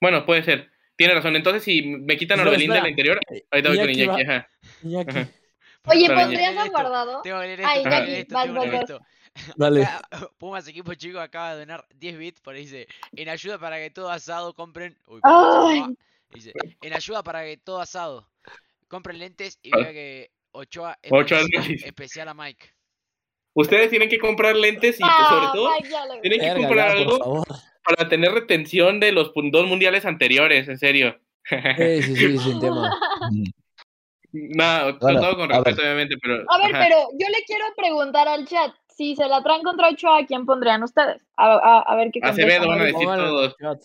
Bueno, puede ser. Tiene razón. Entonces, si me quitan a Espera, Orbelín del interior, ahorita voy con Iñaki Ajá. Iñaki, Ajá. Oye, ¿pondrías a guardado? Leer esto, Ay, tengo que Iñaki, leer esto, vas, esto. dale. Acá, Pumas Equipo Chico acaba de donar 10 bits, por ahí dice, en ayuda para que todo asado compren... Uy, Ay. Dice, en ayuda para que todo asado compren lentes y Ah. vea que Ochoa es Ochoa especial, especial a Mike. Ustedes tienen que comprar lentes y, Ah, sobre todo, tienen que comprar algo favor. Para tener retención de los dos mundiales anteriores, en serio. Sí, sí, sí, sin tema. No, Bueno, todo con respeto, obviamente, pero. A ver, ajá. pero yo le quiero preguntar al chat, si se la traen contra Ochoa, ¿a quién pondrían ustedes? A, a- a ver qué Acevedo van a decir todos. chat.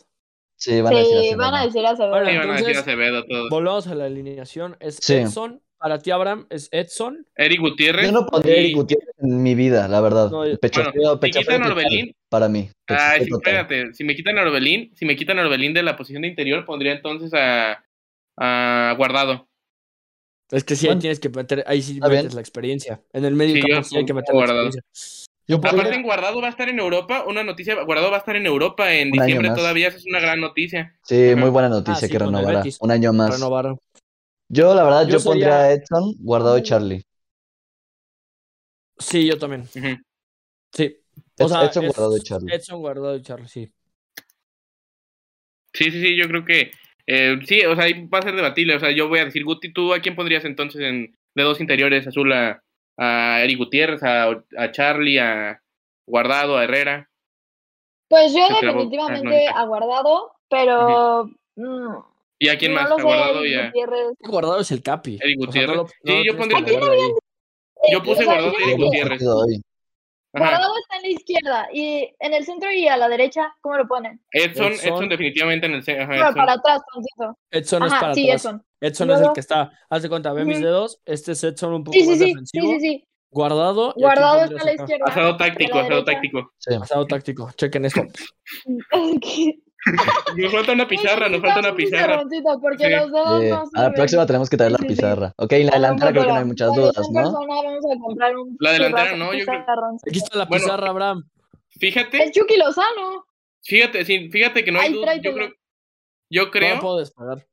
Sí, van a decir Sí, así, van a decir Acevedo. Bueno, Sí, van a decir Acevedo todos. Volvamos a la alineación. Es Sí. Edson. Para ti, Abraham, es Edson. Eric Gutiérrez. Yo no pondría a y- Eric Gutiérrez en mi vida, la verdad. No, yo- pecho Bueno, frío, si pecho quitan frío a total, Orbelín- para mí. Ay, sí, espérate. Si me quitan a Orbelín, si me quitan a Orbelín de la posición de interior, pondría entonces a, a Guardado. Es que sí, Bueno. ahí tienes que meter, ahí sí metes bien. la experiencia. En el medio Sí, campo yo sí hay que meter la Guardado. experiencia. Yo Aparte, en Guardado va a estar en Europa. Una noticia: Guardado va a estar en Europa en Un diciembre todavía. Esa es una gran noticia. Sí, Ajá. muy buena noticia sí, que el renovará. Un año más. renovar. Yo, la verdad, Yo yo, sería- pondría a Edson, Guardado y Charlie. Sí, yo también. Sí. O sea, Edson, es Guardado y Charlie. Edson, Guardado y Charlie, sí. Sí, sí, sí. Yo creo que. eh, sí, o sea, ahí va a ser debatible. O sea, yo voy a decir, Guti, ¿tú a quién pondrías entonces en, de dos interiores azul a, a Eric Gutiérrez, a, a Charlie, a Guardado, a Herrera? Pues yo clavó. definitivamente Ah, no, aguardado, pero mm, ¿Y a quién no más? lo A sé, Guardado y Eric a. Gutiérrez. Guardado es el Capi. Eric O sea, Gutiérrez. no lo- Sí, yo pondría. Yo puse o sea, Guardado y Eric Gutiérrez. Ajá. Guardado está en la izquierda y en el centro y a la derecha, ¿cómo lo ponen? Edson, Edson. Edson definitivamente en el. ce- Ajá, Bueno, Edson. para atrás, tantito. Edson es Ajá, para sí, atrás. Edson. Edson es el que está. Haz de cuenta, ve mis dedos. Este es Edson un poco Sí, sí, más sí, sí, defensivo. sí, sí. Guardado. ¿y a quién Guardado está a la izquierda. Asado táctico, asado táctico. Sí. Asado táctico. Chequen esto. Nos falta una pizarra, nos falta una pizarra. pizarroncito, porque Sí. los dedos Sí. no A la próxima tenemos que traer la Sí, sí, sí. pizarra. Ok, en la delantera creo que no hay muchas dudas, ¿no? persona, vamos a comprar un La delantera no, yo creo-. Aquí está la Bueno. pizarra, Abraham. Fíjate, Es Chucky Lozano. fíjate, sí, fíjate que no hay Ay, duda. Yo creo, yo creo puedo despegar.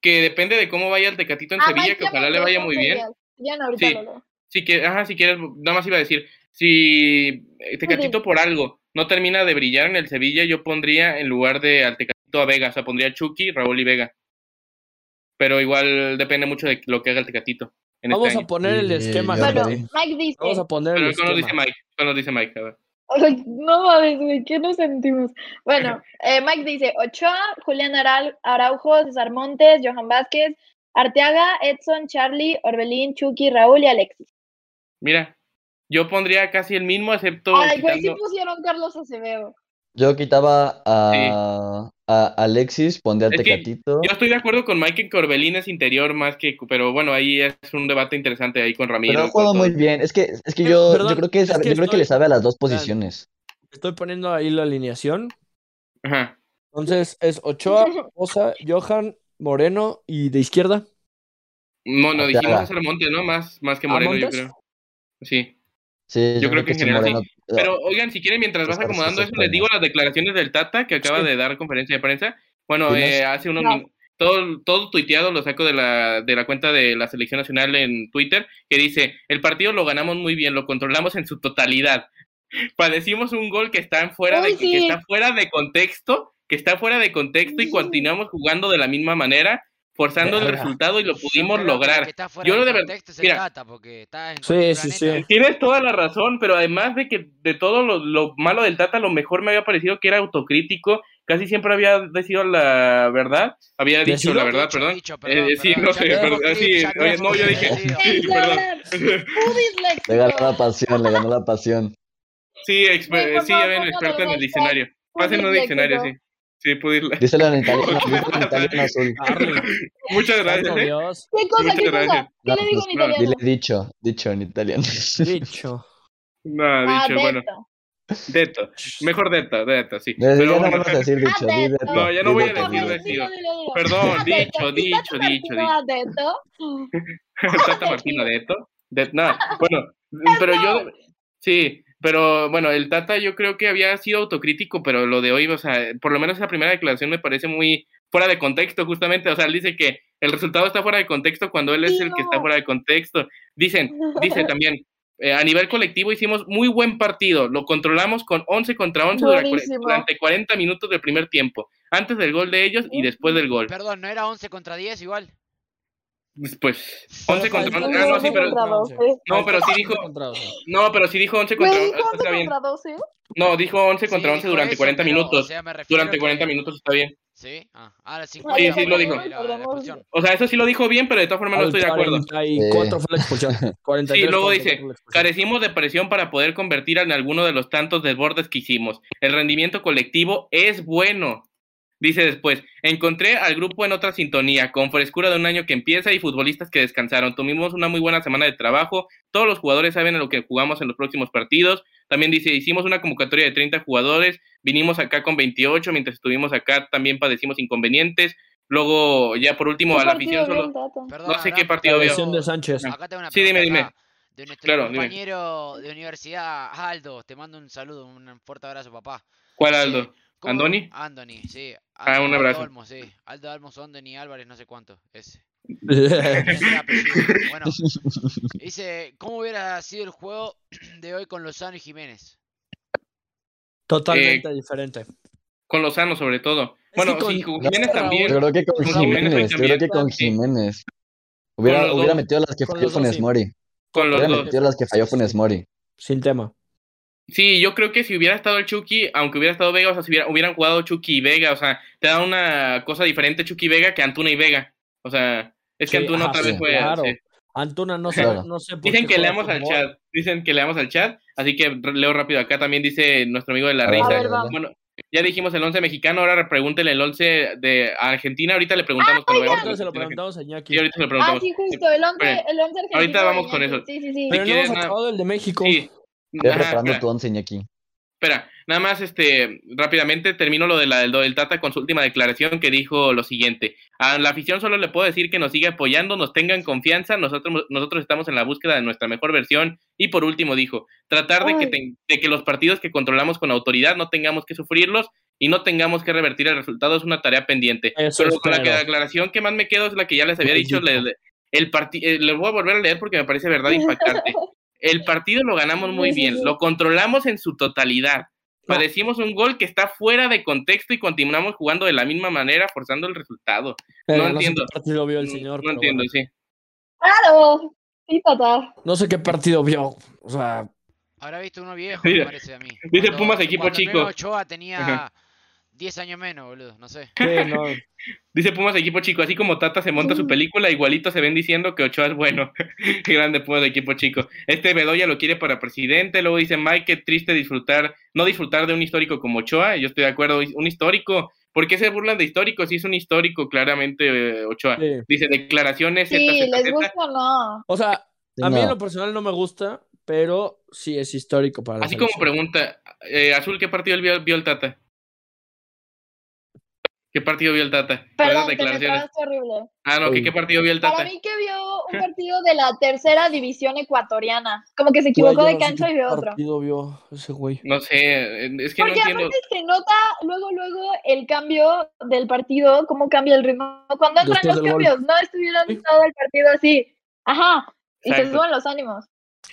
que depende de cómo vaya el Tecatito en Ah, Sevilla, que ojalá le vaya muy bien. Ya no, ahorita Sí. lo. Si ajá, si quieres, nada más iba a decir, si eh, Tecatito por algo no termina de brillar en el Sevilla, yo pondría en lugar de al Tecatito a Vega, o sea, pondría a Chucky, Raúl y Vega. pero igual depende mucho de lo que haga el Tecatito. En Vamos este a poner el esquema. Bueno. Mike dice. Vamos a poner Pero el ¿qué nos dice. Mike? ¿Qué nos dice Mike? A ver. No mames, güey, ¿qué nos sentimos? Bueno, eh, Mike dice Ochoa, Julián Aral- Araujo, César Montes, Johan Vázquez, Arteaga, Edson, Charlie, Orbelín, Chucky, Raúl y Alexis. Mira, yo pondría casi el mismo, excepto Ay, güey, sí pusieron Carlos Acevedo. Yo quitaba a, a Alexis, pondría a Tecatito. Yo estoy de acuerdo con Mike que Orbelín es interior más que... Pero bueno, ahí es un debate interesante ahí con Ramiro. Pero ha jugado muy bien. Es que, es que Eh, yo, perdón, yo creo que, es que yo creo que le sabe a las dos posiciones. Estoy poniendo ahí la alineación. Ajá. Entonces es Ochoa, Osa, Johan, Moreno y de izquierda. Bueno, Arteaga. dijimos César Montes, ¿no? Más, más que ¿A Moreno, yo creo. Sí. Sí, Yo creo que en general sí. Moreno- Pero oigan, si quieren, mientras vas acomodando eso, les digo las declaraciones del Tata que acaba Sí. de dar conferencia de prensa. Bueno, eh, hace unos No. min- todo, todo tuiteado lo saco de la, de la cuenta de la selección nacional en Twitter, que dice, el partido lo ganamos muy bien, lo controlamos en su totalidad. Padecimos un gol que está fuera, de, que está fuera de contexto, que está fuera de contexto y continuamos jugando de la misma manera, forzando el resultado y lo pudimos lograr. Yo de de ver- contexto es el mira. Tata, porque está en Sí, sí, sí. Tienes toda la razón, pero además de que de todo lo, lo malo del Tata, lo mejor me había parecido que era autocrítico, casi siempre había decidido la verdad, había dicho ¿Decido? la verdad, Dicho, perdón. dicho, Eh, perdón, sí, perdón, no sé, perdón, sí, no yo dije, sí, perdón. verdad. Le ganó la pasión, le ganó la pasión. Sí, por sí, ven, experto en el diccionario. Pásenlo en diccionario, sí. Sí, pude irla. Díselo en italiano, díselo en italiano azul. Muchas gracias, ¿eh? Dios, ¿Qué cosa? Muchas ¿Qué gracias. cosa? ¿Qué No, le digo en no, italiano? Dile dicho, dicho en italiano. dicho. No, Ah, dicho, bueno, detto. deto. Mejor deto, deto, sí. Ya no vamos a decir dicho, Ah, di detto. deto, No, ya no voy a decir. Perdón, dicho, detto. ¿Y dicho, Tata dicho, Martino dicho. detto? Tata Martino de esto. De, no, bueno, pero yo, sí, pero bueno, el Tata yo creo que había sido autocrítico, pero lo de hoy, o sea, por lo menos esa primera declaración me parece muy fuera de contexto, justamente, o sea, él dice que el resultado está fuera de contexto cuando él es el que está fuera de contexto. Dicen, dice también, eh, a nivel colectivo hicimos muy buen partido, lo controlamos con 11 contra 11 durante, Buenísimo. durante 40 minutos del primer tiempo, antes del gol de ellos y después del gol. Perdón, ¿no era 11 contra 10 igual? Pues 11 contra Faltó 11, ah, no, sí, pero, contra no, pero sí dijo, Contra no, pero sí dijo 11 contra Güey, 11, ¿dijo 11 está bien. contra 12? No, dijo 11 contra Sí, 11 dijo durante eso, 40 pero, minutos. Durante que- 40 minutos está bien. Sí, ah, a las Sí, 50 sí, lo dijo. O sea, eso sí lo dijo bien, pero de todas formas no estoy de acuerdo. 44 fue la expulsión. 43, Sí, luego 44 dice, carecimos de presión para poder convertir en alguno de los tantos desbordes que hicimos. El rendimiento colectivo es bueno. Dice después, encontré al grupo en otra sintonía, con frescura de un año que empieza y futbolistas que descansaron. Tuvimos una muy buena semana de trabajo, todos los jugadores saben a lo que jugamos en los próximos partidos. También dice, hicimos una convocatoria de 30 jugadores, vinimos acá con 28, mientras estuvimos acá también padecimos inconvenientes. Luego, ya por último, ¿Qué a la afición solo... Perdón, No sé qué Abraham, partido veo. de Sánchez. Acá tengo una Sí, dime, dime. acá, De nuestro Claro, dime. compañero de universidad, Aldo, te mando un saludo, un fuerte abrazo, papá. ¿Cuál Aldo? ¿cómo- ¿Andoni? Andoni, sí. Ah, Aldo- un Aldo abrazo. Olmos, sí. Aldo Almos, Andoni Álvarez, no sé cuánto. Ese. Bueno, dice, ¿cómo hubiera sido el juego de hoy con Lozano y Jiménez? Totalmente Eh, diferente. Con Lozano, sobre todo. Es Bueno, con- sí, con Jiménez también. Yo creo que con Con Jiménez Jiménez, yo creo que con. Jiménez. Hubiera, Con hubiera metido las que Con falló Funes. Mori. Con los Hubiera dos. metido las que falló Funes Mori. Sin tema. Sí, yo creo que si hubiera estado el Chucky, aunque hubiera estado Vega, o sea, si hubiera- hubieran jugado Chucky y Vega, o sea, te da una cosa diferente Chucky y Vega que Antuna y Vega. O sea, es que Sí, Antuna ah, otra sí, vez fue. claro. sí. Antuna no Claro. no sé por Dicen qué que leamos al chat. Dicen que leamos al chat. Así que leo rápido acá. También dice nuestro amigo de la risa. Ver. Bueno, ya dijimos el 11 mexicano. Ahora pregúntele el 11 de Argentina. Ahorita le preguntamos vayamos Ahorita se lo preguntamos a Iñaki. Sí, ahorita se lo Ah, sí, justo, el 11, Esperen, el 11 argentino. ahorita vamos con eso. Sí, sí, sí. Pero no quieres, hemos nada- acabado el de México. Sí. Estoy Ajá, preparando espera. tu once, Iñaki. Espera, nada más este rápidamente termino lo de la del Tata con su última declaración que dijo lo siguiente. A la afición solo le puedo decir que nos siga apoyando, nos tengan confianza, nosotros nosotros estamos en la búsqueda de nuestra mejor versión y por último dijo, tratar de que de que los partidos que controlamos con autoridad no tengamos que sufrirlos y no tengamos que revertir el resultado es una tarea pendiente. Eso Pero con la declaración que más me quedo es la que ya les había dicho, le- el partido le voy a volver a leer porque me parece verdad impactante. El partido lo ganamos muy bien, lo controlamos en su totalidad. Padecimos un gol que está fuera de contexto y continuamos jugando de la misma manera, forzando el resultado. Eh, no sé entiendo. qué partido vio el No- señor. no pero entiendo, bueno. sí. Claro, sí, tata. No sé qué partido vio. O sea, Habrá visto uno viejo, Mira, me parece a mí. dice Pumas equipo cuando chico. Ochoa tenía Ajá. 10 años menos, boludo, no sé. sí, no. Dice Pumas equipo chico, así como Tata se monta su película, igualito se ven diciendo que Ochoa es bueno. Qué grande Pumas de equipo chico. Este Bedoya lo quiere para presidente, luego dice Mike, qué triste disfrutar, no disfrutar de un histórico como Ochoa, yo estoy de acuerdo, un histórico, ¿por qué se burlan de históricos? Si es un histórico, claramente, eh, Ochoa. Sí. Dice declaraciones, Sí, Z, Z, les gusta o no. O sea, a mí No. en lo personal no me gusta, pero sí es histórico para la Así como pregunta, eh, Azul, ¿qué partido vio, vio el Tata? ¿Qué partido vio el Tata? Perdón, declaraciones. horrible. Ah, no, ¿qué. ¿qué partido vio el Tata? Para mí que vio un partido de la tercera división ecuatoriana. Como que se equivocó de no sé cancha qué y vio otro. partido vio ese güey? No sé, es que Porque no entiendo. aparte se nota luego, luego el cambio del partido, cómo cambia el ritmo. Cuando entran Después los gol. cambios, no estuvieran Sí. todo el partido así. Ajá. Y se Exacto. suben los ánimos.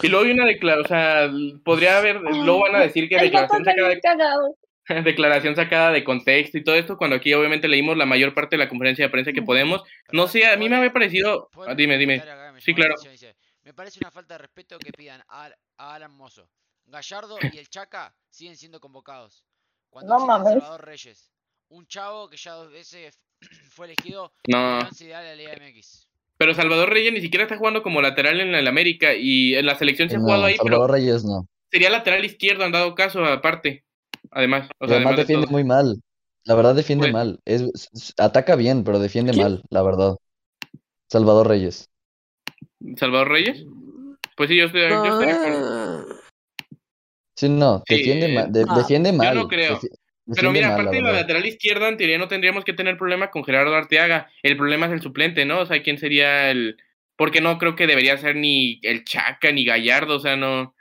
Y luego hay una declaración, o sea, podría haber, luego van a decir que declaración sacada, cagado. De, declaración sacada de contexto y todo esto, cuando aquí obviamente leímos la mayor parte de la conferencia de prensa que podemos. No sé, a mí me había parecido, ¿Puedo ah, dime, dime. Sí, claro. me parece una falta de respeto que pidan a, a Alan Mozo. Gallardo y el Chaca siguen siendo convocados. Cuando No mames. Salvador Reyes, un chavo que ya dos veces fue elegido en No, el ideal de la Liga MX. pero Salvador Reyes ni siquiera está jugando como lateral en el América y en la selección se ha jugado ahí, pero Salvador Reyes no. sería lateral izquierdo en dado caso, aparte. Además, o sea, además además de defiende todo. muy mal. La verdad defiende Pues- mal. Es, ataca bien, pero defiende ¿Quién? mal, la verdad. Salvador Reyes. Salvador Reyes. Pues sí, yo estoy, yo estoy de acuerdo. Sí, no, Sí, defiende mal. de- ah, defiende mal. no creo. defi- Pero mira, mal, aparte de la lateral izquierda, en teoría no tendríamos que tener problema con Gerardo Arteaga. El problema es el suplente, ¿no? O sea, ¿quién sería el...? Porque no creo que debería ser ni el Chaca ni Gallardo, o sea, no...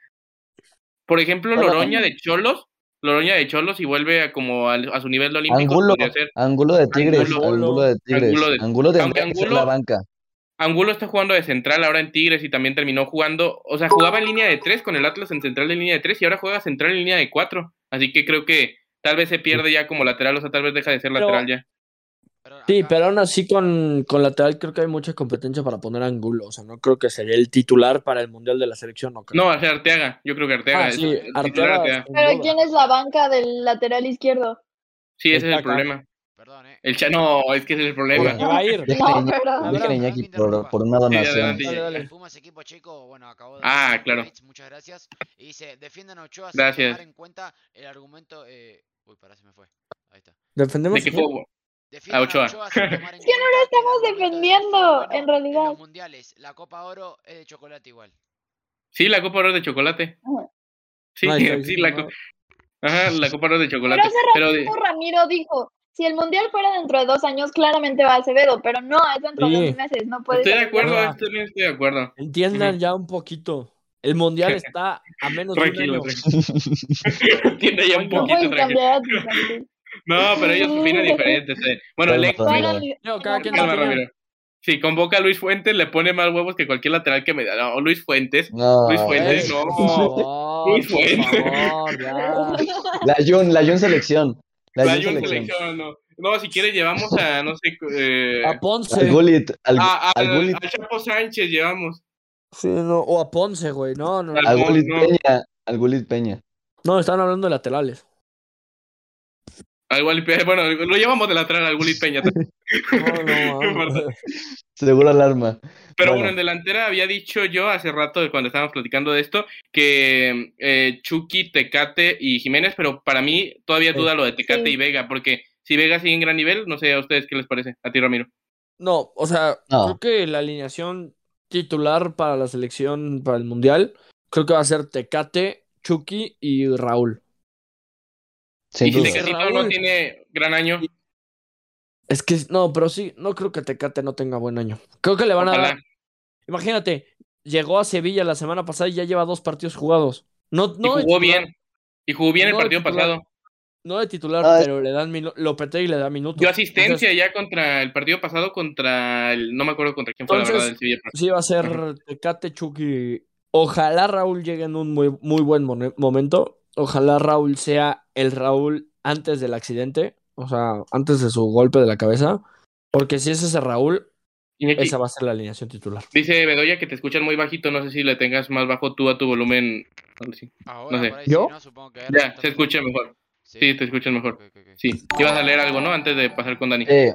Por ejemplo, Loroña de Cholos, Loroña de Cholos y vuelve a como a, su nivel olímpico, Angulo. Angulo de Tigres, Angulo. Angulo de Tigres, Angulo de- Angulo de aunque en Angulo- la banca. Angulo está jugando de central ahora en Tigres y también terminó jugando, o sea, jugaba en línea de tres con el Atlas en central de línea de tres y ahora juega central en línea de cuatro. Así que creo que tal vez se pierde ya como lateral, o sea, tal vez deja de ser Pero- lateral ya. Perdón, Sí, pero aún así con, con lateral creo que hay mucha competencia para poner a Angulo. O sea, no creo que sería el titular para el Mundial de la Selección, no creo. No, o sea, Arteaga. Yo creo que Arteaga. Ah, es- sí, es titular Arteaga, Arteaga. Pero. ¿quién es la banca del lateral izquierdo? Sí, ese es el problema. Perdón, eh. El cha no, es que ese es el problema. Se va a ir. No, a Iñaki- a me por, por una donación. adelante. Dale, dale. Pumas equipo chico, bueno, acabó de Ah, claro. Muchas gracias. Y dice, defiendan a Ochoa sin Gracias. tomar en cuenta el argumento. Eh... Uy, pará, se me fue. Ahí está. Defendemos. ¿De qué fue? Defiendan Ochoa. Es que no lo estamos de defendiendo, en realidad. los mundiales, la Copa Oro es de chocolate igual. Sí, la Copa Oro de chocolate. Ajá. Sí, No, sí, la, nada. co- Ajá, la Copa Oro de chocolate. Pero hace Pero de- Ramiro dijo, si el Mundial fuera dentro de dos años, claramente va a Acevedo, pero no, es dentro de Sí. dos meses, no puede estoy de acuerdo, Ah. estoy, de acuerdo. Entiendan ya un poquito. El mundial está a menos de un Tranquilo, año. tranquilo. Entiende ya un. No poquito, tranquilo. cambiar a. No, pero ellos opinan diferente. sí. Bueno, Lex, No, cada quien calma. Ramiro. Si convoca a Luis Fuentes, le pone más huevos que cualquier lateral que me da. No, Luis Fuentes. No, Luis Fuentes, Eh, no. por favor, Luis por Fuentes. favor, ya. la Jun, la Jun selección. La, La Jun selección. selección, no. No, si quieres llevamos a, no sé, eh, A Ponce. Al Gullit, al, a, a- al Gullit, a Chapo Sánchez llevamos. Sí, no, o a Ponce, güey. No, no. Al- Gullit no. Peña, al Gullit Peña. No, están hablando de laterales. Al Wally Pe- bueno, lo llevamos de lateral al Gulit Peña. No, no. Seguro alarma. Pero Bueno. bueno, en delantera había dicho yo hace rato, cuando estábamos platicando de esto, que eh, Chucky, Tecate y Jiménez, pero para mí todavía duda lo de Tecate Sí. y Vega, porque si Vega sigue en gran nivel, no sé a ustedes qué les parece. A ti, Ramiro. No, o sea, No. creo que la alineación titular para la selección para el mundial, creo que va a ser Tecate, Chucky y Raúl. Sin y si duda. Tecatito Raúl. no tiene gran año, Es que no, pero sí, no creo que Tecate no tenga buen año. Creo que le van a dar. Imagínate, llegó a Sevilla la semana pasada y ya lleva dos partidos jugados. No, Y no de jugó titular, bien. Y jugó bien No el de partido titular. pasado. No de titular, Ah, pero le dan Lopetegui le da minutos. Dio asistencia Entonces, ya contra el partido pasado, contra el. No me acuerdo contra quién fue la Entonces, verdad del Sevilla. pero- sí va a ser Tecate, Chucky. Ojalá Raúl llegue en un muy, muy buen momento. Ojalá Raúl sea el Raúl antes del accidente, o sea, antes de su golpe de la cabeza, porque si es ese Raúl, Iñaki, esa va a ser la alineación titular. dice Bedoya que te escuchas muy bajito, no sé si le tengas más bajo tú a tu volumen. Algo así. Ahora No sé. ¿Yo? sí, ¿no? Supongo que Ya, se escucha mejor. Sí, te escuchas mejor. Ok, ok, ok. Sí, ibas a leer algo, ¿no? Antes de pasar con Dani. Eh,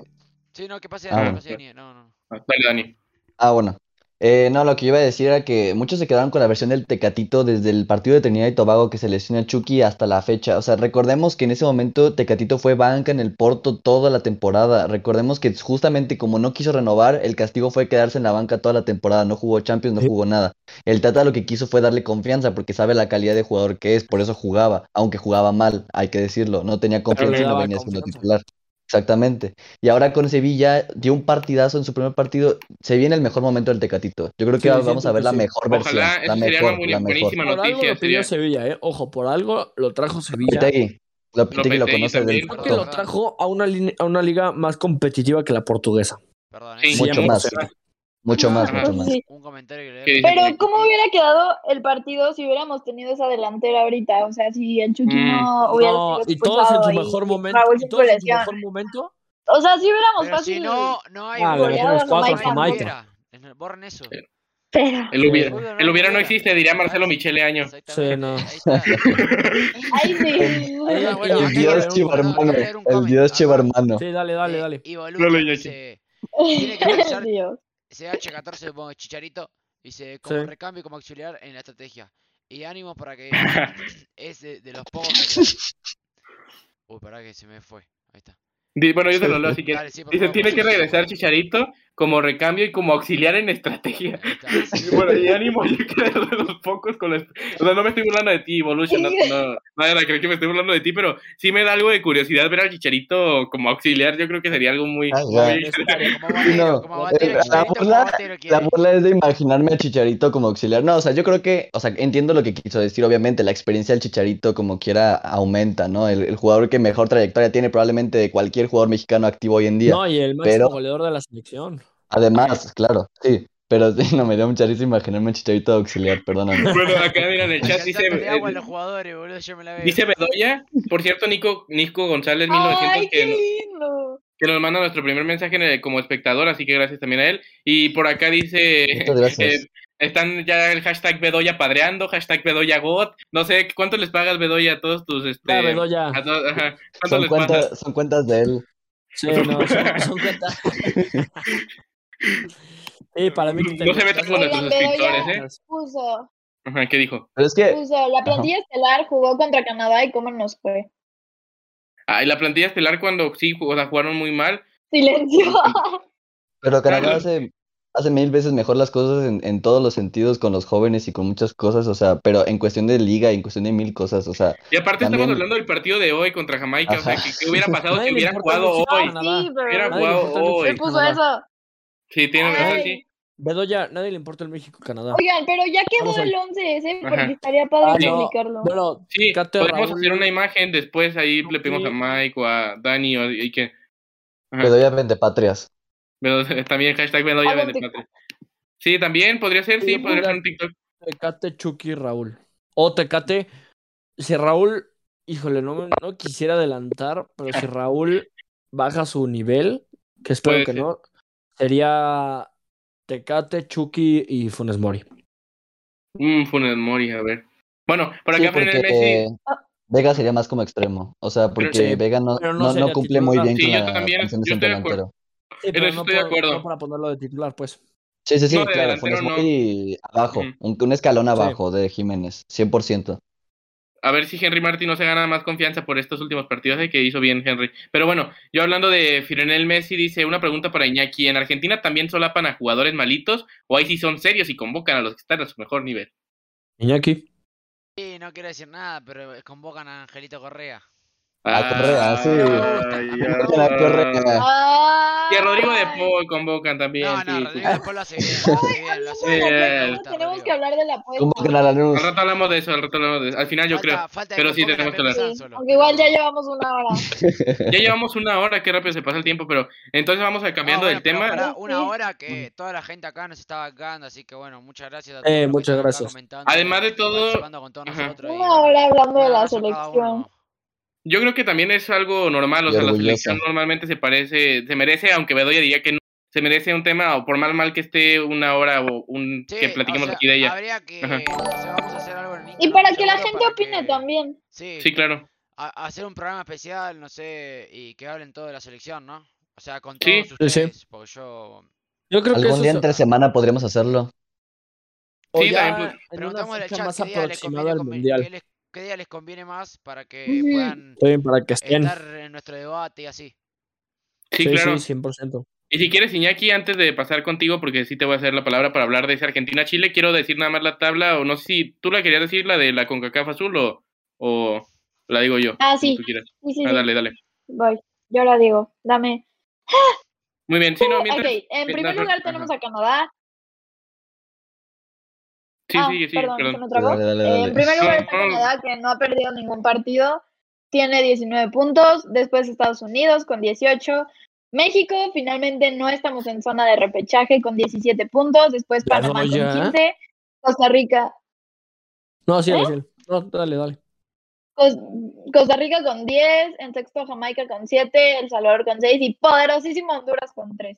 Sí, no, que pase Ah, Dani. No, no. Ah, Dale, Dani. Ah, bueno. Eh, no, lo que yo iba a decir era que muchos se quedaron con la versión del Tecatito desde el partido de Trinidad y Tobago que se lesiona a Chucky hasta la fecha. O sea, recordemos que en ese momento Tecatito fue banca en el Porto toda la temporada. Recordemos que justamente como no quiso renovar, el castigo fue quedarse en la banca toda la temporada. No jugó Champions, no jugó nada. El Tata lo que quiso fue darle confianza porque sabe la calidad de jugador que es, por eso jugaba, aunque jugaba mal, hay que decirlo. No tenía confianza y no daba venía siendo titular. Exactamente. Y ahora con Sevilla dio un partidazo en su primer partido. Se viene el mejor momento del Tecatito. Yo creo que Sí, vamos a ver la sí. mejor versión. Ojalá, La sería mejor, una buena- la mejor. buenísima Por algo noticia. lo pidió sería- Sevilla, ¿eh? Ojo, por algo lo trajo Sevilla. Lopetegui. Lopetegui lo Lopetegui conoce también. del Creo que lo trajo a una, a una liga más competitiva que la portuguesa. Perdón, Sí, ¿eh? Mucho Sí, más. Ajá. Mucho más, mucho más. sí. Un comentario que ¿Qué leer. dices, Pero? ¿cómo hubiera quedado el partido si hubiéramos tenido esa delantera ahorita? O sea, si el Chucky Mm. no hubiera No, sido y todos en su expulsado mejor y momento. Y todos en su mejor momento. O sea, sí hubiéramos Pero fácil. si no, no hay Ah, gol. le metemos cuatro a No hay Jamaica. Borren eso. Pero, El hubiera, no el hubiera no hubiera. existe, diría Marcelo Michele Año. Sí, no. Ahí sí. El Dios chivarmano. El. Dios chivarmano. Sí, dale, dale, eh, dale. Y Boludo tiene que Dios. CH14 supongo Chicharito, dice como Sí. recambio y como auxiliar en la estrategia. Y ánimo para que es de, de los pocos que. Uy, pará que se me fue. Ahí está. Bueno, yo te lo leo si Dale, quieres. sí, por Dice, favor, tiene que regresar Chicharito como recambio y como auxiliar en estrategia. Bueno, y ánimo, yo creo de los pocos con la... O sea, no me estoy burlando de ti, Evolution, no, no, no creer que me estoy burlando de ti, pero sí me da algo de curiosidad ver al Chicharito como auxiliar, yo creo que sería algo muy... Ah, muy no, eh, la burla- La burla es de imaginarme a Chicharito como auxiliar. No, o sea, yo creo que, o sea, entiendo lo que quiso decir, obviamente, la experiencia del Chicharito como quiera aumenta, ¿no? El, el jugador que mejor trayectoria tiene probablemente de cualquier jugador mexicano activo hoy en día. No, y el máximo pero- goleador de la selección. Además, claro, sí. Pero sí, no me dio mucha risa imaginarme a Chicharito de auxiliar, perdóname. Bueno, acá mira en el chat dice... de agua eh, en los jugadores, boludo, yo me la veo. Dice Bedoya, por cierto, Nico, Nico González 1900 Ay, qué que, lindo. que nos manda nuestro primer mensaje en el- como espectador, así que gracias también a él. Y por acá dice, Muchas gracias. eh, están ya el hashtag Bedoya padreando, hashtag Bedoya God. No sé, ¿cuánto les pagas Bedoya a todos tus... Este, Ya, Bedoya. a todos- ajá, ¿Cuánto Son les cuentas, son cuentas de él. Sí, no, son, son cuentas. Para mí que No se metan con nuestros suscriptores, ¿eh? Puso, Ajá, ¿qué dijo? Pero es que, puso, la plantilla estelar jugó contra Canadá y cómo nos fue. Ah, y la plantilla estelar cuando sí o sea, jugaron muy mal. Silencio. pero Canadá hace, hace mil veces mejor las cosas en, en todos los sentidos con los jóvenes y con muchas cosas, o sea, pero en cuestión de liga, en cuestión de mil cosas, o sea, Y aparte También- estamos hablando del partido de hoy contra Jamaica, o sea. ¿qué, qué hubiera pasado si hubiera jugado hoy? Sí, pero Hubiera jugado hoy. ¿Qué México, puso eso? Sí, tiene razón, sí. Bedoya, nadie le importa el México-Canadá. Oigan, pero ya quedó Vamos a- el 11 ese, Ajá. porque estaría padre Ah, no. publicarlo. Bueno, Sí, podemos Raúl. hacer una imagen después, ahí le pedimos a. Mike o a Dani o y que... Ajá. te doy a Vendepatrias. Pero también hashtag Bedoya Hago un Vendepatria. Sí, también podría ser, sí, Sí, podría ser un TikTok. Tecate, Chucky, Raúl. O Tecate, si Raúl, híjole, no, me- no quisiera adelantar, pero si Raúl baja su nivel, que espero Puede que ser. no, sería Tecate, Chucky y Funes Mori. Mm, Funes Mori, a ver. Bueno, por Sí, porque Messi. Vega sería más como extremo, o sea, porque sí, Vega no, pero no no, no sería cumple muy bien Sí, con yo la también, función de yo estoy de centro acuerdo. delantero. Sí, pero estoy de por- acuerdo. no para ponerlo de titular, pues. Sí, sí, sí, No, de claro, Funes no. Mori abajo, un escalón abajo de Jiménez, 100%. A ver si Henry Martin no se gana más confianza por estos últimos partidos de que hizo bien Henry. Pero bueno, yo hablando de Firenel Messi, dice una pregunta para Iñaki. ¿En Argentina también solapan a jugadores malitos o ahí sí son serios y convocan a los que están a su mejor nivel? Iñaki. Sí, no quiero decir nada, pero convocan a Angelito Correa. Ah, Correa, sí. Ay, Convocan a Correa. Ah, Y a Rodrigo de Paul convocan también. No, no, sí, sí. Rodrigo de Paul lo hace bien, lo hace bien, lo hace bien. Bien. Me Tenemos que hablar de la apuesta. Convoquen a la Al luz. rato hablamos de eso, al rato hablamos de eso. Al final yo creo. falta pero sí tenemos que hablar. Aunque igual ya llevamos una hora. Ya llevamos una hora, qué rápido se pasa el tiempo, pero entonces vamos a cambiando del bueno, tema. una hora que toda la gente acá nos está bancando, así que bueno, muchas gracias a Eh, todos que muchas gracias. Además de todo- Una hora hablando de la selección. Yo creo que también es algo normal, o sea, la selección normalmente se parece, se merece, aunque Bedoya diría que no, se merece un tema, o por mal mal que esté una hora o un Sí, que platiquemos o sea, aquí de ella. Habría que, Ajá. o sea, vamos a hacer algo en Y para que la gente opine que- también. Sí, Sí, claro. a- hacer un programa especial, no sé, y que hablen todo de la selección, ¿no? O sea, con Sí. todos Sí, sí. ustedes, porque yo... Yo creo que Algún eso día entre semana podríamos hacerlo. o Sí, ya también, pues, en una Preguntamos en el fecha más aproximada al mundial. les- qué día les conviene más para que Ujú. puedan para que estén. estar en nuestro debate y así. Sí, Sí, claro. sí, 100%. Y si quieres, Iñaki, antes de pasar contigo, porque sí te voy a hacer la palabra para hablar de ese Argentina-Chile, quiero decir nada más la tabla, o no sé si tú la querías decir, la de la CONCACAF azul, o, o la digo yo. Ah, sí. tú quieras. Sí, sí, Ah, dale, dale. Voy. Yo la digo. Dame. Muy bien, sí, no, mientras... Ok, en primer lugar tenemos a Canadá. Sí, Ah, sí, sí, perdón, perdón. se me trabó. Dale, dale, Eh, dale. en primer lugar está. Canadá, que no ha perdido ningún partido. Tiene 19 puntos. Después Estados Unidos con 18. México, finalmente no estamos en zona de repechaje con 17 puntos. Después Ya Panamá no, con 15. Costa Rica. No, sí, ¿Eh? sí. No, dale, dale. Cos- Costa Rica con 10. En sexto Jamaica con 7. El Salvador con 6. Y poderosísimo Honduras con 3.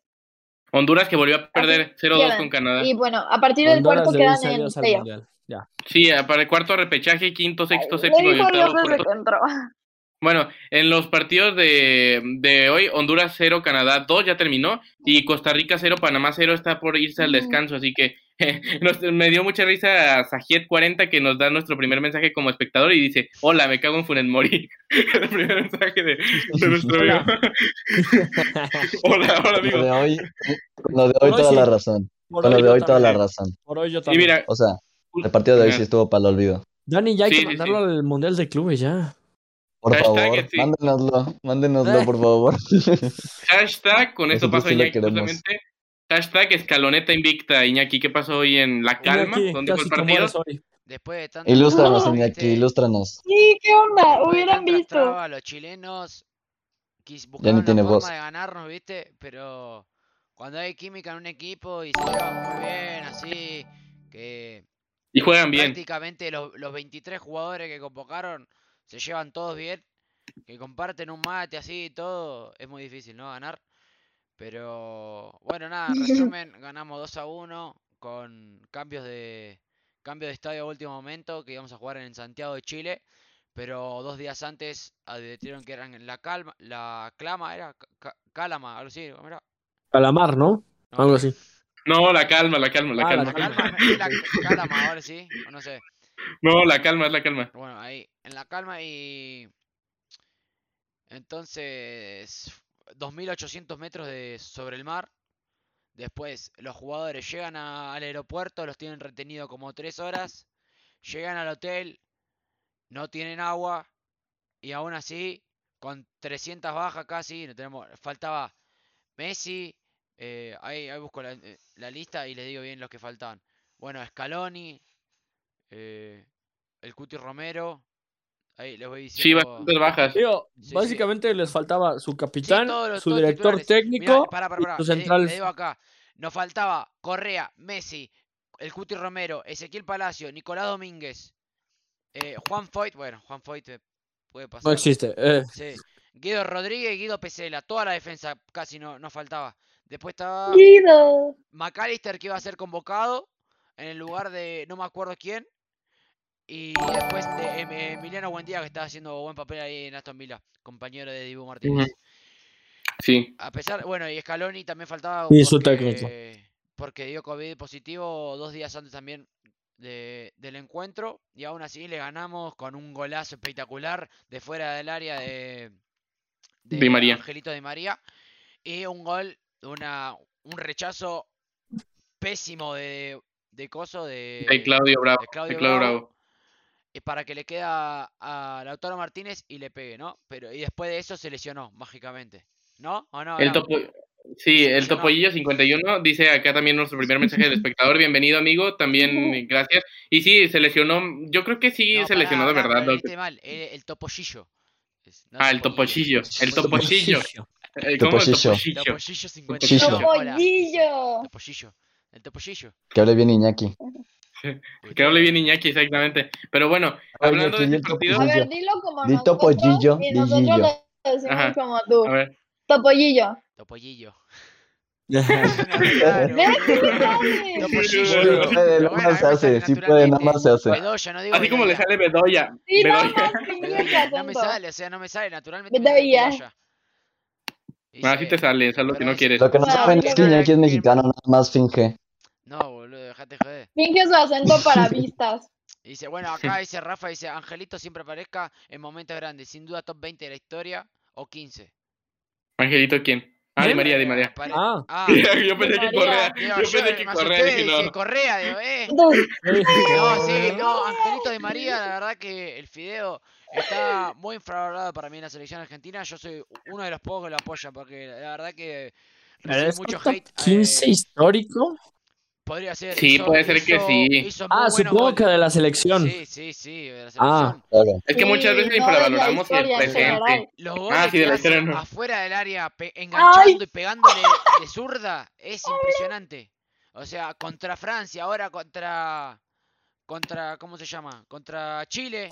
Honduras que volvió a perder 0-2 quedan. con Canadá. Y bueno, a partir del Honduras cuarto quedan en. Ya. Sí, para el cuarto repechaje, quinto, sexto, séptimo y octavo. Bueno, en los partidos de, de hoy, Honduras 0, Canadá 2 ya terminó y Costa Rica 0, Panamá 0 está por irse al descanso, así que nos- me dio mucha risa a Sajiet40 que nos da nuestro primer mensaje como espectador y dice, hola, me cago en Funes Mori. el primer mensaje de, de nuestro amigo. hola, hola Con lo amigo. de hoy, con lo de hoy toda sí. la razón. Por Con lo hoy de yo hoy toda la también. razón. Por hoy yo Y también. mira, O sea, el partido de hoy sí estuvo para el olvido. Dani, ya hay Sí, que sí, mandarlo al mundial de clubes ya. Por Hashtag, favor, sí. mándenoslo, mándenoslo, Eh. por favor. hashtag, con esto Nosotros paso queremos. justamente. Hashtag escaloneta invicta, Iñaki, ¿qué pasó hoy en La Calma? Iñaki, ¿Dónde fue el partido? Después de tanto Ilústranos, No. Iñaki, ilústranos. Sí, ¿qué onda? Hubieran visto. trabas, los chilenos buscaron tiene la forma voz. de ganarnos, ¿viste? Pero cuando hay química en un equipo y se llevan muy bien, así, que Y juegan bien. prácticamente los, los 23 jugadores que convocaron se llevan todos bien, que comparten un mate así y todo, es muy difícil, ¿no? Ganar. Pero bueno, nada, en resumen, ganamos 2 a 1 con cambios de cambio de estadio a último momento, que íbamos a jugar en Santiago de Chile, pero dos días antes advirtieron que eran la calma, la clama era Ca- Ca- calama, algo así, ¿cómo era? Calamar, ¿no? No, Algo así. No, la calma, la calma, la Ah, la calma. calma, es la calama, ahora sí, o no sé. No, la calma, es la calma. Bueno, ahí, en la calma y... Entonces, 2.800 metros de, sobre el mar. Después, los jugadores llegan al aeropuerto, los tienen retenido como 3 horas. Llegan al hotel, no tienen agua. Y aún así, con 300 bajas casi, no tenemos, faltaba Messi. eh, ahí, busco la, eh, la lista y les digo bien los que faltaban. Bueno, Scaloni, eh, el Cuti Romero. Ahí les voy Sí, diciendo. bastantes bajas. Digo, Sí, sí. básicamente les faltaba su capitán, todos los- su todos director titulares. técnico Mirá, pará, pará, y pará, su central. le digo acá. Nos faltaba Correa, Messi, el Cuti Romero, Ezequiel Palacio, Nicolás Domínguez, eh, Juan Foyt. Bueno, Juan Foyt eh, puede pasar. No existe. eh. Sí. Guido Rodríguez y Guido Pesela. Toda la defensa casi no, no faltaba. Después estaba Guido. McAllister que iba a ser convocado en el lugar de no me acuerdo quién. Y después de Em- Emiliano Buendía que estaba haciendo buen papel ahí en Aston Villa, compañero de Dibu Martínez. Sí. A pesar, bueno, y Scaloni también faltaba su porque, porque dio COVID positivo dos días antes también de- del encuentro y aún así le ganamos con un golazo espectacular de fuera del área de, Di María. Angelito de María y un gol, una, un rechazo pésimo de, de coso de, De Claudio Bravo. de Claudio de Claudio Bravo. Bravo. Y para que le queda a Lautaro Martínez y le pegue, ¿no? Pero y después de eso se lesionó mágicamente, ¿no? ¿O no? El topo... Sí, el Topollillo 51 dice acá también nuestro primer mensaje del espectador. Bienvenido, amigo. También gracias. Y sí, se lesionó. Yo creo que sí No, se lesionó de verdad. ¿no? mal, eh, el topollillo. Es- no Ah, el topollillo. El topollillo. Eh, ¿Cómo? Topollillo. Topollillo. Topollillo 51. Topollillo. Hola. Topollillo. Topollillo. El topollillo. Que hable bien Iñaki. Que hable bien Iñaki, exactamente. Pero bueno, hablando de este el partido. A topollillo. ver, dilo como Di topollillo, y di nosotros lo decimos Ajá. como tú. A ver, Topollillo. Topollillo. Sí, puede, nada más se hace, sale sí puede, nada más se hace. Bedoya, no digo así como le sale Bedoya. Sí, no Bedoya. Bedoya, No me sale, o sea, no me sale naturalmente. Bedoya. Bedoya. Y Ah, dice- sí te sale, es algo que no quieres. Lo que no saben es que Iñaki es mexicano, nada más finge. No, boludo, dejate joder. Finge su acento para vistas. Y Dice, bueno, acá dice Rafa, dice, Angelito siempre aparezca en momentos grandes, sin duda top 20 de la historia o 15. Angelito, ¿quién? Ah, de ¿Quién? María, de María. Ah. Ah, yo pensé que. Correa. digo, Yo pensé que Correa. dije, no. Correa, digo, eh. No, sí, no, Angelito de María, la verdad que el Fideo está muy infravalorado para mí en la selección argentina. Yo soy uno de los pocos que lo apoya, porque la verdad que recibe ¿Es mucho hate. 15 eh, histórico? Podría ser. Sí, puede ser que sí. Ah, supongo que de la selección. Sí, sí, sí, de la Ah. Claro. Es que muchas sí, veces no la infravaloramos el presente. Los goles Ah, sí, de la historia no. afuera del área, enganchando y pegándole de zurda, es impresionante. O sea, contra Francia, ahora contra. contra ¿Cómo se llama? Contra Chile.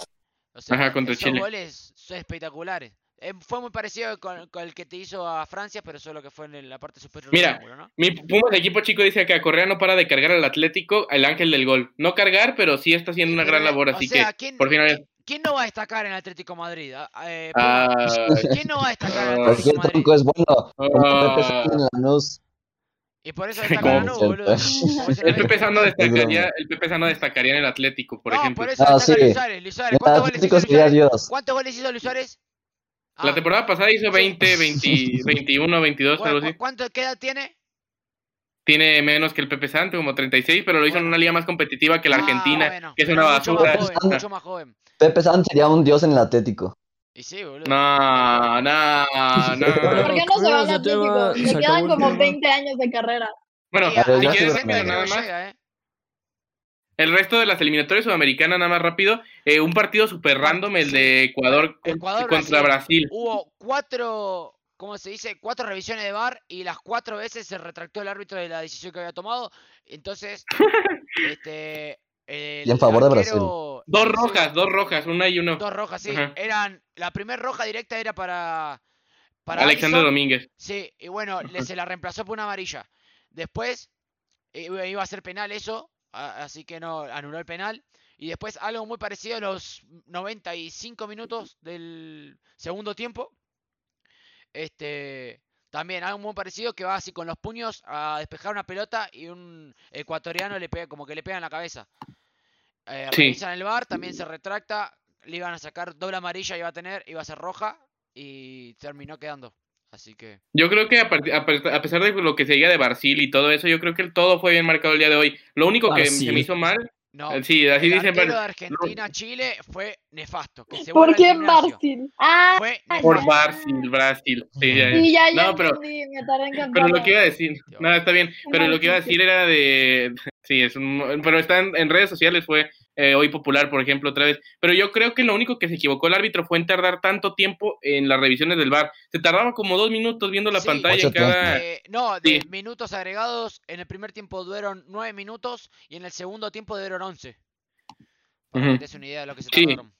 O sea, Ajá, contra esos Chile. goles son espectaculares. Eh, fue muy parecido con, con el que te hizo a Francia, pero solo que fue en la parte superior Mira, del ángulo, ¿no? Mi Pumas de equipo chico dice que a Correa no para de cargar al Atlético, el ángel del gol. No cargar, pero sí está haciendo una gran eh, labor, o así sea, que ¿quién, por fin a ver. ¿quién no va a destacar en Atlético Madrid? Ah, eh, Ah, ¿Quién no va a destacar en Atlético Madrid? tronco es bueno. Ah. Y por eso ¿Cómo destaca boludo. El no Pepe. Sano destacaría, el Pepe Sano destacaría en el Atlético, por no, ejemplo. por eso No, destaca sí. Luis Suárez. Luis Suárez, En ¿cuántos goles hizo Luis Suárez? ¿Cuántos goles hizo Luis Suárez? La Ah, temporada pasada hizo 20, 20, 21, 22, bueno, algo ¿cu- así. ¿Cuánto qué edad tiene? Tiene menos que el Pepe Santo, como 36, pero lo hizo en Bueno. una liga más competitiva que la Ah, Argentina, bueno, que es una mucho basura. Más joven, mucho más joven. Pepe San sería un dios en el Atlético. Y sí, boludo. No, no, ¿Por no. qué no se van Cambiamos al Atlético? se quedan como tema. 20 años de carrera. Bueno, si quieres, nada más. El resto de las eliminatorias sudamericanas, nada más rápido. eh, un partido super random, el de Ecuador, con- Ecuador, contra Brasil. Hubo cuatro, ¿cómo se dice? Cuatro revisiones de VAR y las cuatro veces se retractó el árbitro de la decisión que había tomado. Entonces, este. el Y en favor de Brasil. Dos rojas, dos rojas, una y uno. Dos rojas, sí. Ajá. Eran. La primera roja directa era para. Para Alexander. Domínguez. Sí, y bueno, le, se la reemplazó por una amarilla. Después eh, iba a ser penal eso, así que no anuló el penal. Y después algo muy parecido a los 95 minutos del segundo tiempo. Este, también algo muy parecido que va así con los puños a despejar una pelota y un ecuatoriano le pega como que le pega en la cabeza. Eh, Sí. Revisan el bar, también se retracta, le iban a sacar doble amarilla, iba a tener, iba a ser roja y terminó quedando. Así que Yo creo que a, a a pesar de lo que se diga de Brasil y todo eso, yo creo que el todo fue bien marcado el día de hoy. Lo único que se me hizo mal, no. eh, sí, así el dicen, de Argentina Chile fue nefasto. Que se ¿Por qué. Brasil? Ah, Fue por nefasto. Brasil, Brasil. Sí, ya, ya. sí, ya, ya No, pero- entendí, me tardé en Pero cantarlo. lo que iba a decir, nada, está bien, pero lo que iba a decir era de, sí, es un, pero está en, en redes sociales, fue eh, hoy popular, por ejemplo, otra vez, pero yo creo que lo único que se equivocó el árbitro fue en tardar tanto tiempo en las revisiones del VAR, se tardaba como dos minutos viendo la Sí. pantalla cada, Eh, no, de Sí. minutos agregados, en el primer tiempo duraron 9 minutos y en el segundo tiempo duraron 11. Para que te des una idea de lo que se Sí. tardaron.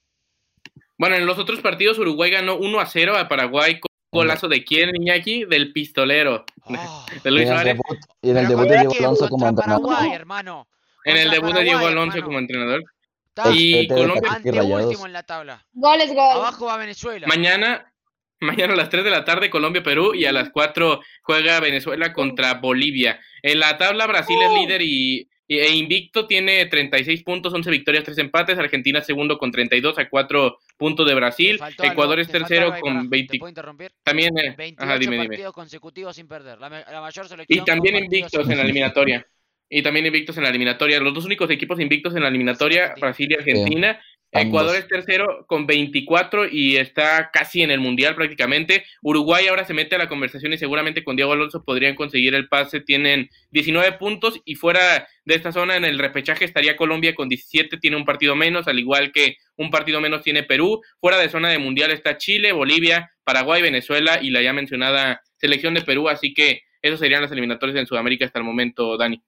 bueno, en los otros partidos Uruguay ganó 1 a 0 a Paraguay golazo de quién, Iñaki, del pistolero, Ah. de Y Luis en el Suárez, debut, y en el debut de Diego? Alonso como entrenador. Paraguay, hermano. en el debut de Diego Alonso como entrenador, Está y de Colombia- anteúltimo en la tabla. Gol es gol. Abajo va Venezuela. Mañana, mañana a las 3 de la tarde Colombia-Perú y a las 4 juega Venezuela contra Bolivia. En la tabla Brasil es Uh. líder y- e invicto tiene 36 puntos, 11 victorias, 3 empates. Argentina segundo con 32 a 4 puntos de Brasil. algo, Ecuador es tercero algo con ¿Te 20. puedo interrumpir? También, eh, 28 ajá, dime, dime. partidos consecutivos sin perder. La, mayor selección. Y también invictos en la eliminatoria. Y también invictos en la eliminatoria. Los dos únicos equipos invictos en la eliminatoria. Brasil y Argentina. Ecuador es tercero con 24 y está casi en el Mundial prácticamente. Uruguay ahora se mete a la conversación y seguramente con Diego Alonso podrían conseguir el pase. Tienen 19 puntos y fuera de esta zona en el repechaje estaría Colombia con 17, tiene un partido menos, al igual que un partido menos tiene Perú. Fuera de zona de Mundial está Chile, Bolivia, Paraguay, Venezuela y la ya mencionada selección de Perú. Así que esos serían los eliminatorios en Sudamérica hasta el momento, Dani.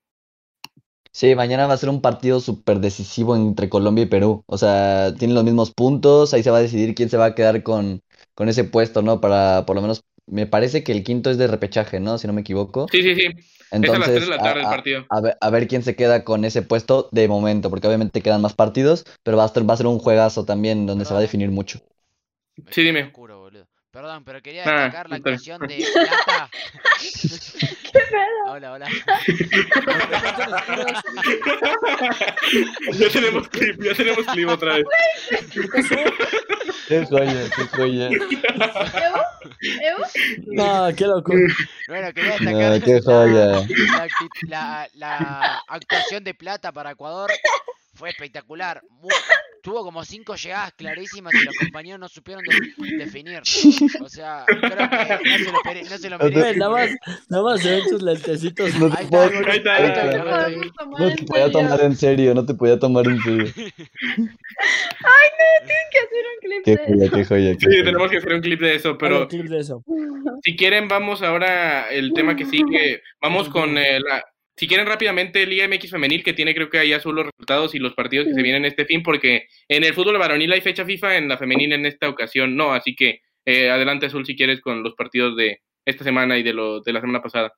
Sí, mañana va a ser un partido súper decisivo entre Colombia y Perú. O sea, tienen los mismos puntos, ahí se va a decidir quién se va a quedar con, con ese puesto, ¿no? Para por lo menos, me parece que el quinto es de repechaje, ¿no? Si no me equivoco. Sí, sí, sí. Entonces, es a las 3 de la tarde a, el partido. A, ver, a, ver, quién se queda con ese puesto de momento, porque obviamente quedan más partidos, pero va a, estar, va a ser un juegazo también donde se va a definir mucho. Sí, dime. Oscuro, boludo. Perdón, pero quería destacar Ah, la espera. actuación de Plata. ¿Qué pedo? Hola, hola. ya tenemos clip, ya tenemos clip otra vez. Qué joya, qué joya. ¿Evo? ¿Evo? No, qué loco. Bueno, quería No, destacar qué la, la la- la actuación de Plata para Ecuador fue espectacular. Tuvo como cinco llegadas clarísimas y los compañeros no supieron de- definir. O sea, creo que no se lo, pere- no se lo merecen. nada más, nada más se ven tus lentecitos. No te, no podía tomar en serio, no te podía tomar en serio. Tienen que hacer un clip Qué de joya, qué joya. qué Sí, joya. tenemos que hacer un clip de eso, pero clip de eso. si quieren vamos ahora el tema que sigue. Vamos con eh, la... Si quieren rápidamente Liga MX Femenil, que tiene creo que ahí azul los resultados y los partidos que se vienen este fin, porque en el fútbol varonil hay fecha FIFA, en la femenil en esta ocasión no, así que eh, adelante azul si quieres con los partidos de esta semana y de, lo, de la semana pasada.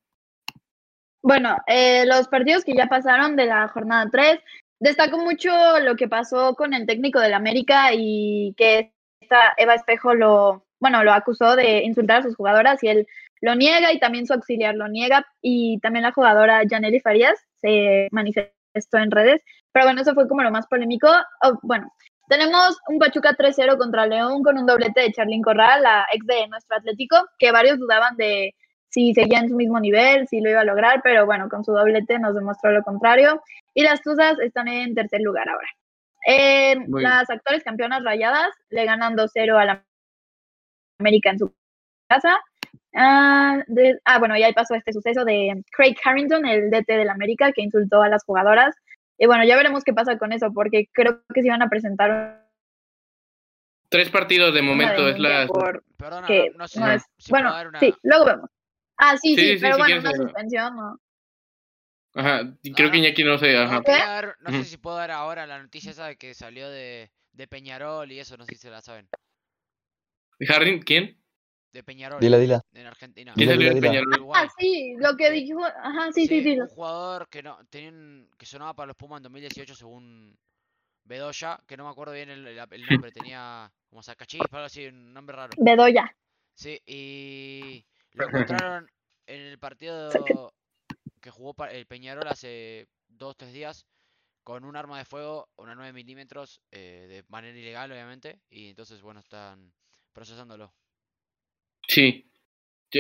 Bueno, eh, los partidos que ya pasaron de la jornada 3, destaco mucho lo que pasó con el técnico del América y que esta Eva Espejo lo, bueno, lo acusó de insultar a sus jugadoras y él lo niega y también su auxiliar lo niega y también la jugadora Janely Farías se manifestó en redes, pero bueno, eso fue como lo más polémico. Oh, bueno, tenemos un Pachuca 3-0 contra León con un doblete de Charlín Corral, la ex de nuestro Atlético, que varios dudaban de si seguía en su mismo nivel, si lo iba a lograr, pero bueno, con su doblete nos demostró lo contrario. Y las Tuzas están en tercer lugar ahora. Eh, las actores campeonas rayadas le ganan 2-0 a la América en su casa. Ah, de- ah, bueno, ya ahí pasó este suceso de Craig Harrington, el DT del América, que insultó a las jugadoras. Y bueno, ya veremos qué pasa con eso, porque creo que se iban a presentar Tres partidos de momento, es la... por Perdona, que no, sé no es- si bueno, una... sí, luego vemos. Ah, sí, Sí, sí, sí, sí, pero bueno, una eh, suspensión, ¿no? Ajá, creo que no. Iñaki no sé, No, ajá. dar- no sé si puedo dar ahora la noticia esa de que salió de, de Peñarol y eso, no sé si se la saben. Harry, ¿quién? De Peñarol. Dila, dila. En Argentina. Ah, sí, lo que dijo, ajá, sí, sí, sí. un jugador que no tenían, que sonaba para los Pumas en 2018 según Bedoya, que no me acuerdo bien el, el- el nombre, tenía como Sacachispa, algo así, un nombre raro. Bedoya. Sí, y lo encontraron en el partido que jugó el Peñarol hace dos tres días con un arma de fuego, una 9 milímetros, eh, de manera ilegal, obviamente, y entonces, bueno, están procesándolo. Sí.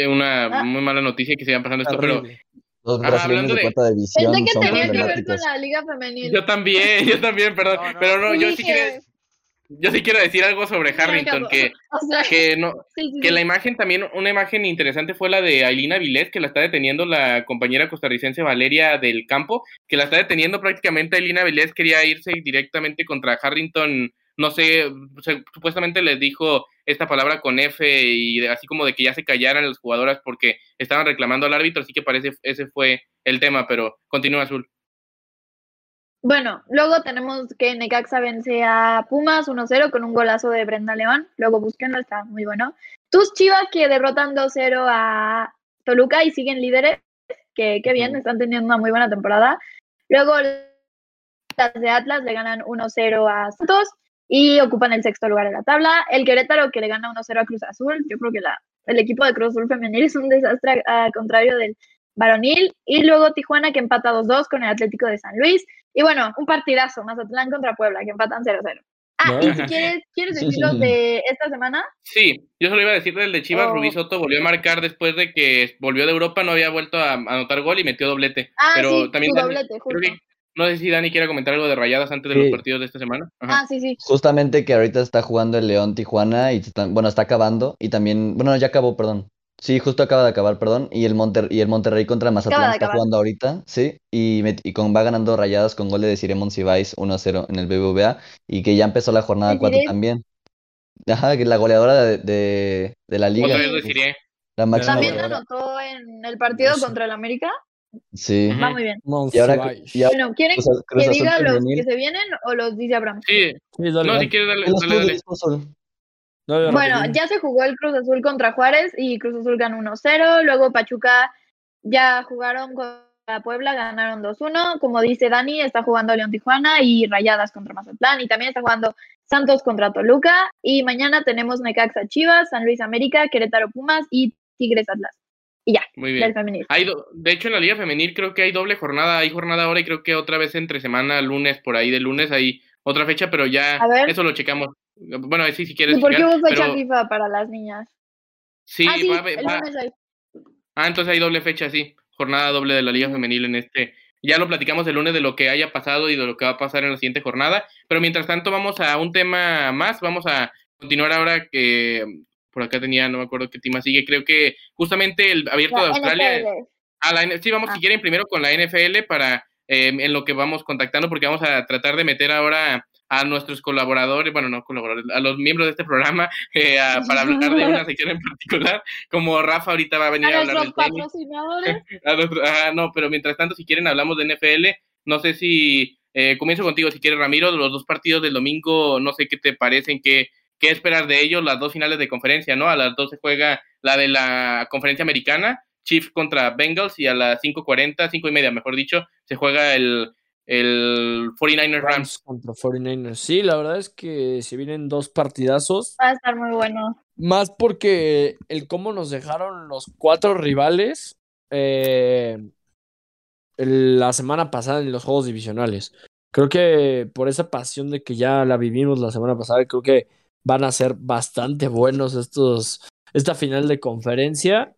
Una Ah. muy mala noticia que sigan pasando esto, pero. Los brasileños hablando de de- cuarta división Pensé que son tenía que ver con problemáticos. la liga femenil. yo también, yo también, perdón, No, no. pero no, yo sí quiero, yo sí quiero decir algo sobre Harrington, que, O sea, que no, sí, sí, que la imagen también, una imagen interesante fue la de Ailina Vilés, que la está deteniendo la compañera costarricense Valeria del Campo, que la está deteniendo prácticamente Ailina Vilés, quería irse directamente contra Harrington, no sé, se- supuestamente les dijo esta palabra con F y así como de que ya se callaran las jugadoras porque estaban reclamando al árbitro, así que parece ese fue el tema, pero continúa Azul. Bueno, luego tenemos que Necaxa vence a Pumas 1-0 con un golazo de Brenda León. Luego búsquenlo, está muy bueno. Tus Chivas que derrotan 2-0 a Toluca y siguen líderes. Que, que bien, están teniendo una muy buena temporada. Luego las de Atlas le ganan 1-0 a Santos y ocupan el sexto lugar en la tabla. El Querétaro que le gana 1-0 a Cruz Azul. Yo creo que la, el equipo de Cruz Azul femenil es un desastre al contrario del varonil. Y luego Tijuana que empata 2-2 con el Atlético de San Luis. Y bueno, un partidazo, Mazatlán contra Puebla, que empatan 0-0. Ah, y si No. quieres, ¿quieres decir los de esta semana? Sí, yo solo iba a decir del de Chivas, Oh. Rubí Soto volvió a marcar después de que volvió de Europa, no había vuelto a anotar gol y metió doblete. Ah, pero sí, también su Dani- doblete, creo justo. que No sé si Dani quiere comentar algo de rayadas antes de Sí. los partidos de esta semana. Ajá. Ah, sí, sí. Justamente que ahorita está jugando el León Tijuana y bueno, está acabando y también, bueno, ya acabó, perdón. Sí, justo acaba de acabar, perdón, y el Monter y el Monterrey contra Mazatlán está jugando ahorita, sí, y, con, va ganando Rayadas con gol de Desiree Monsiváis 1-0 en el BBVA y que ya empezó la jornada 4 Desiree. también. Ajá, que la goleadora de, de, de la liga. Otra vez lo diré. La máxima También goleadora. anotó en el partido Eso. contra el América. Sí. Va muy bien. Y ahora, Monsiváis. y ahora Bueno, ¿quieren Cruz que Azul diga los femenil. que se vienen o los dice Abraham? Sí, Sí, dale, no, dale. si quieres, dale, Bueno, ya se jugó el Cruz Azul contra Juárez y Cruz Azul ganó 1-0. Luego Pachuca ya jugaron contra Puebla, ganaron 2-1. Como dice Dani, está jugando León Tijuana y Rayadas contra Mazatlán. Y también está jugando Santos contra Toluca. Y mañana tenemos Necaxa Chivas, San Luis América, Querétaro Pumas y Tigres Atlas. Y ya, Muy del bien. femenil. Hay do- de hecho, en la Liga Femenil creo que hay doble jornada. Hay jornada ahora y creo que otra vez entre semana, lunes, por ahí de lunes, hay otra fecha, pero ya A ver. eso lo checamos. Bueno, sí, si quieres. ¿Y por qué hubo fecha pero FIFA para las niñas? sí, ah, sí, va el va- lunes hay. Ah, entonces hay doble fecha, sí. Jornada doble de la Liga Femenil en este. Ya lo platicamos el lunes de lo que haya pasado y de lo que va a pasar en la siguiente jornada. Pero mientras tanto, vamos a un tema más. Vamos a continuar ahora que por acá tenía, no me acuerdo qué tema sigue. Creo que justamente el abierto de La Australia. NFL. A la, N- sí, vamos Ah. si quieren primero con la NFL para eh, en lo que vamos contactando, porque vamos a tratar de meter ahora a nuestros colaboradores, bueno, no colaboradores, a los miembros de este programa eh, a- para hablar de una sección en particular, como Rafa ahorita va a venir a, A hablar del tenis. patrocinadores. A nuestro- ajá, no, pero mientras tanto, si quieren, hablamos de NFL. No sé si eh, comienzo contigo, si quieres, Ramiro, los dos partidos del domingo, no sé qué te parecen, qué, qué esperas de ellos, las dos finales de conferencia, ¿no? A las dos se juega la de la conferencia americana, Chiefs contra Bengals, y a las 5.40, cinco y media, mejor dicho, se juega el, el 49ers Rams. Rams contra 49ers. Sí, la verdad es que se vienen dos partidazos. Va a estar muy bueno. Más porque el cómo nos dejaron los cuatro rivales eh, la semana pasada en los juegos divisionales. Creo que por esa pasión de que ya la vivimos la semana pasada, creo que van a ser bastante buenos estos, esta final de conferencia.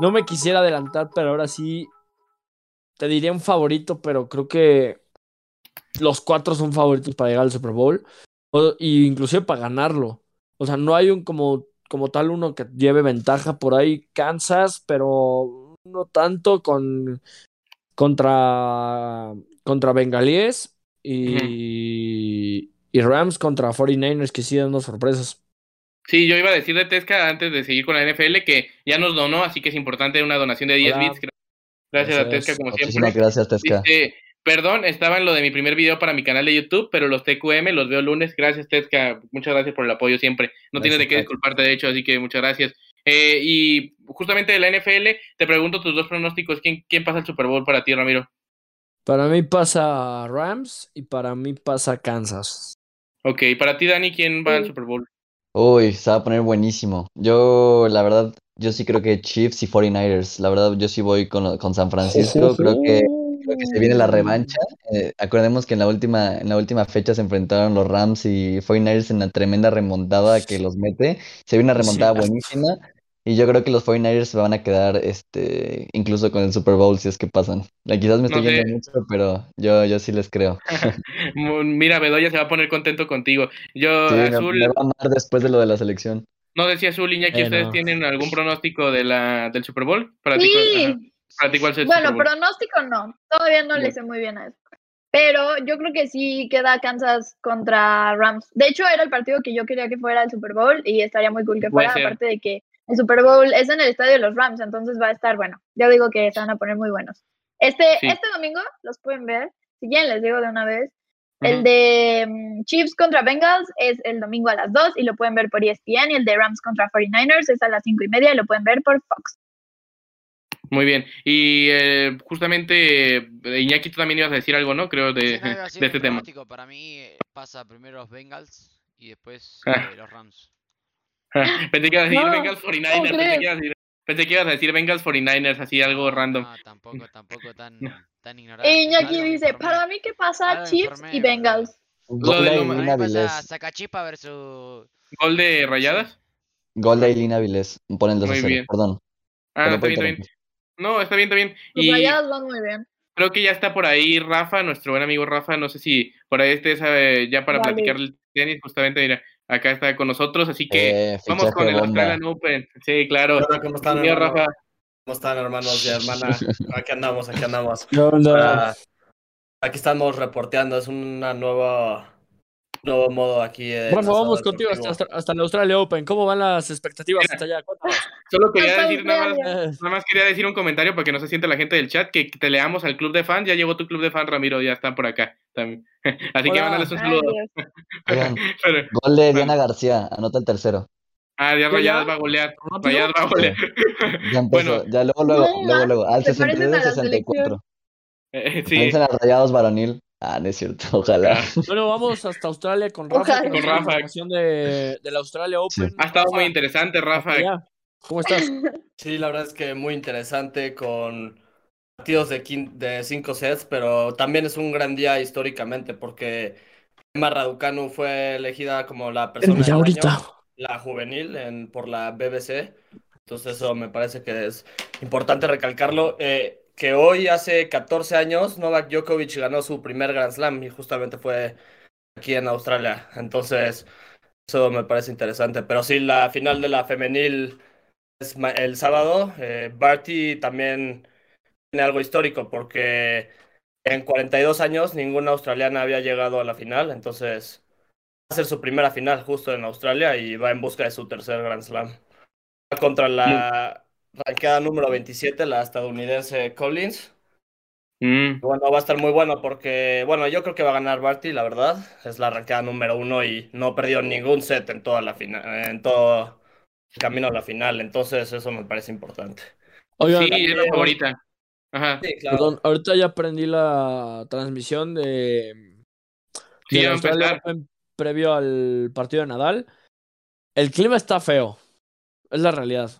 No me quisiera adelantar, pero ahora sí te diría un favorito, pero creo que los cuatro son favoritos para llegar al Super Bowl. O, y inclusive para ganarlo. O sea, no hay un como, como tal uno que lleve ventaja por ahí. Kansas, pero no tanto con contra contra Bengalíes y, y Rams contra 49ers que sí dando sorpresas. Sí, yo iba a decir de Tesca antes de seguir con la NFL que ya nos donó, así que es importante una donación de 10 Hola. bits. Gracias a Gracias. Tesca, como siempre. Muchísimas gracias, Tesca. Dice, perdón, estaba en lo de mi primer video para mi canal de YouTube, pero los TQM los veo lunes. Gracias, Tesca. Muchas gracias por el apoyo siempre. No tienes de qué Gracias, disculparte, de hecho, así que muchas gracias. Eh, y justamente de la NFL, te pregunto tus dos pronósticos. ¿Quién, quién pasa el Super Bowl para ti, Ramiro? Para mí pasa Rams y para mí pasa Kansas. Ok, para ti, Dani, ¿quién va al. Super Bowl? Uy, se va a poner buenísimo. Yo, la verdad, yo sí creo que Chiefs y 49ers. La verdad, yo sí voy con, con San Francisco. Creo que, creo que se viene la revancha. Eh, acordemos que en la última, en la última fecha se enfrentaron los Rams y 49ers en la tremenda remontada que los mete. Se viene una remontada Sí. buenísima. Y yo creo que los 49ers se van a quedar este, incluso con el Super Bowl si es que pasan. Quizás me estoy No sé. yendo mucho, pero yo, yo sí les creo. Mira, Bedoya se va a poner contento contigo. Yo, Sí, Azul, me va a amar después de lo de la selección. no decía Azul, Iñaki, Eh, ¿ustedes no. tienen algún pronóstico de la, del Super Bowl? Para ti, ¿cuál- ajá. Sí. para ti, ¿cuál es el Bueno, Super Bowl? pronóstico no. Todavía no Bien. le sé muy bien a eso. Pero yo creo que sí queda Kansas contra Rams. De hecho, era el partido que yo quería que fuera el Super Bowl y estaría muy cool que fuera. Aparte de que el Super Bowl es en el estadio de los Rams, entonces va a estar bueno. Yo digo que se van a poner muy buenos. Este, Sí. este domingo los pueden ver. Si quieren, les digo de una vez. El de mm, Chiefs contra Bengals es el domingo a las 2 y lo pueden ver por ESPN. Y el de Rams contra 49ers es a las 5 y media y lo pueden ver por Fox. Muy bien. Y eh, justamente, eh, Iñaki, tú también ibas a decir algo, ¿no? Creo, de, Sí, este tema. Para mí eh, pasa primero los Bengals y después Ah. eh, los Rams. pensé que ibas a decir No, Bengals 49ers. ¿cómo Pensé que, ibas a decir, pensé que ibas a decir Bengals 49ers, así algo random. No, tampoco, tampoco tan, tan ignorante. Iñaki Algo me dice, para mí que pasa Chiefs y. Bengals. Lo de. Sacachispa versus... ¿Gol de rayadas? Gol de Ailina Vilés. Pon el 2 a Muy 0. bien. Perdón. Ah, Perdón está bien, está bien. No, está bien, está bien. Los Y rayados van muy bien. creo que ya está por ahí Rafa, nuestro buen amigo Rafa, no sé si por ahí estés eh, ya para Vale. platicar el tenis, justamente, mira, acá está con nosotros, así que Eh, vamos con el. Australian Open. Sí, claro. Hola, ¿cómo están? Rafa. ¿Cómo están, hermanos y hermanas? Aquí andamos, aquí andamos. ¿Qué onda? Ah, aquí estamos reporteando, es una nueva nuevo modo aquí. eh, Bueno, vamos contigo hasta, hasta, hasta el Australia Open. ¿Cómo van las expectativas hasta allá? Solo quería decir nada más, nada más quería decir un comentario para que no se siente la gente del chat, que te leamos al club de fans, ya llegó tu club de fans, Ramiro, ya están por acá también. Así que Hola. mándales un saludo. Pero- gol de Diana García, anota el tercero. ah, ya ¿Qué, Rayadas ya? va a golear. Rayadas va a golear. Ya empezó, Bueno, ya luego, luego, luego, luego, al se parecen 63 a la 64. eh, sí. Vencen a Rayados Varonil. Ah, no es cierto, ojalá. Ah, Bueno, vamos hasta Australia con Rafa. Ojalá. Con Rafa. información de, del Australia Open. Sí. Ha estado muy interesante, Rafa. ¿Cómo estás? Sí, la verdad es que muy interesante con partidos de, quin- de cinco sets, pero también es un gran día históricamente porque Emma Raducanu fue elegida como la persona Ya del ahorita. año, la juvenil en, por la BBC. Entonces eso me parece que es importante recalcarlo. Eh, que hoy, hace 14 años, Novak Djokovic ganó su primer Grand Slam y justamente fue aquí en Australia. Entonces, eso me parece interesante. Pero sí, la final de la femenil es el sábado. Eh, Barty también tiene algo histórico porque en 42 años ninguna australiana había llegado a la final. Entonces, va a ser su primera final justo en Australia y va en busca de su tercer Grand Slam. Contra la ranqueada número 27, la estadounidense Collins. Mm, Bueno, va a estar muy bueno porque, bueno, yo creo que va a ganar Barty, la verdad. Es la arrancada número uno y no perdió ningún set en toda la final, en todo el camino a la final. Entonces, eso me parece importante. Oigan, sí, es la favorita. Ajá. Sí, claro. perdón, ahorita ya aprendí la transmisión de, Sí, a Australia. Open previo al partido de Nadal. El clima está feo. Es la realidad.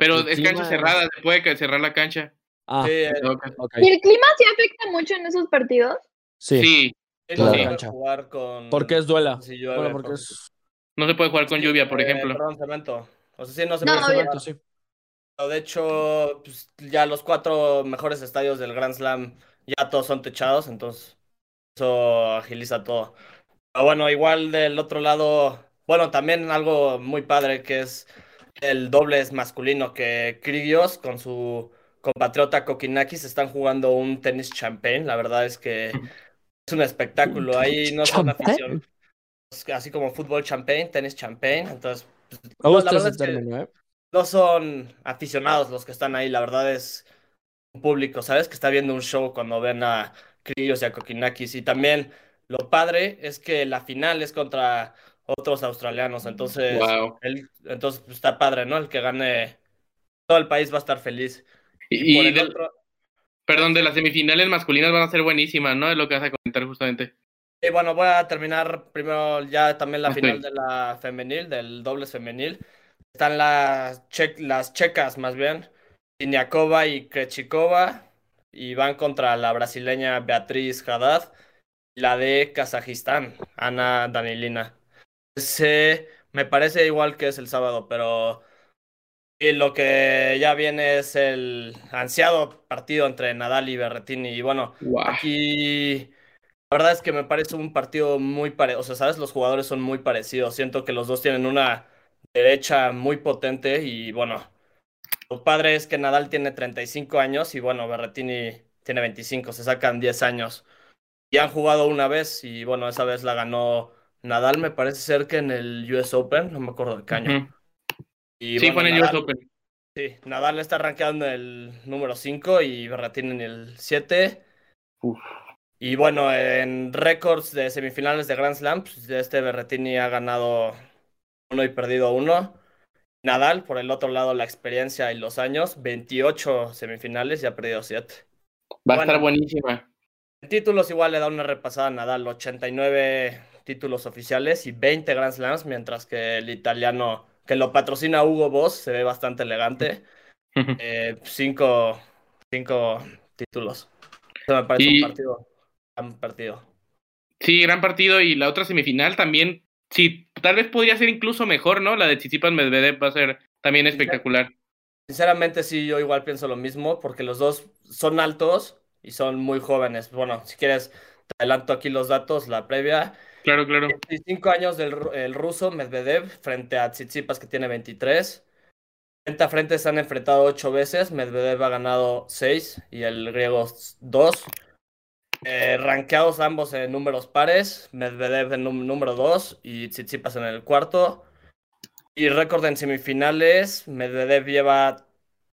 Pero El es clima cancha cerrada, se puede cerrar la cancha. Ah, Sí, eh, ok. ¿Y el clima sí afecta mucho en esos partidos? Sí, Sí, sí, claro. no se puede Cancha. jugar con... porque es duela. si llueve, Bueno, porque por- es no se puede jugar con lluvia, por Eh, ejemplo. Perdón, cemento. O sea, sí, no se No, puede cemento, sí. Pero De hecho, pues, ya los cuatro mejores estadios del Grand Slam ya todos son techados, entonces eso agiliza todo. Pero bueno, igual del otro lado, bueno, también algo muy padre que es el dobles masculino que Kyrgios con su compatriota Kokinakis están jugando un tenis champagne. La verdad es que es un espectáculo. Ahí no son afición, así como fútbol champagne, tenis champagne. Entonces, pues, no, es que- ¿eh? no son aficionados los que están ahí, la verdad es un público, ¿sabes? Que está viendo un show cuando ven a Kyrgios y a Kokinakis. Y también lo padre es que la final es contra otros australianos, entonces, Wow. entonces pues, está padre, ¿no? El que gane, todo el país va a estar feliz. Y, por y el otro, perdón, de las semifinales masculinas van a ser buenísimas, ¿no? Es lo que vas a comentar justamente. y bueno, voy a terminar primero ya también la final de la femenil, del dobles femenil. Están las, che- las checas, más bien, Siniakova y Krejcikova, y van contra la brasileña Beatriz Haddad, y la de Kazajistán, Ana Danilina. Ese me parece igual que es el sábado, pero y lo que ya viene es el ansiado partido entre Nadal y Berrettini. Y bueno, Wow. aquí la verdad es que me parece un partido muy parecido. O sea, ¿sabes? Los jugadores son muy parecidos. Siento que los dos tienen una derecha muy potente y bueno, lo padre es que Nadal tiene 35 años y bueno, Berrettini tiene 25, se sacan 10 años. Y han jugado una vez y bueno, esa vez la ganó Nadal, me parece ser que en el US Open, no me acuerdo de qué año. Ujú. Y Sí, bueno, fue en el US Open. Sí, Nadal está rankeando en el número 5 y Berrettini en el 7. Uf. Y bueno, en récords de semifinales de Grand Slam, pues, este Berrettini ha ganado uno y perdido uno. Nadal, por el otro lado, la experiencia y los años, 28 semifinales y ha perdido 7. Va a estar buenísima. En títulos igual le da una repasada a Nadal, 89 títulos oficiales y 20 Grand Slams, mientras que el italiano que lo patrocina Hugo Boss se ve bastante elegante. Eh, cinco, cinco títulos. Eso me parece Y- un partido. Un partido. Sí, gran partido. Y la otra semifinal también, sí, tal vez podría ser incluso mejor, ¿no? La de Tsitsipas Medvedev va a ser también espectacular. Sinceramente, sí, yo igual pienso lo mismo, porque los dos son altos, y son muy jóvenes. Bueno, si quieres, te adelanto aquí los datos, la previa. Claro, claro. 25 años del el ruso Medvedev frente a Tsitsipas que tiene 23. Frente a frente se han enfrentado 8 veces. Medvedev ha ganado 6 y el griego 2. Eh, rankeados ambos en números pares. Medvedev en número 2 y Tsitsipas en el cuarto. Y récord en semifinales. Medvedev lleva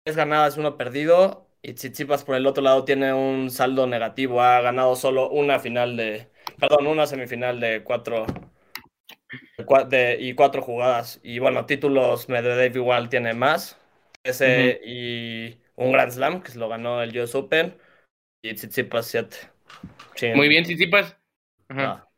3 ganadas y 1 perdido. Y Tsitsipas por el otro lado tiene un saldo negativo. Ha ganado solo una final de. Perdón, una semifinal de 4 de, y cuatro jugadas. Y bueno, títulos Medvedev igual tiene más. Ese y un Grand Slam, que se lo ganó el US Open. Y Tsitsipas 7. Muy bien, Tsitsipas. Ajá.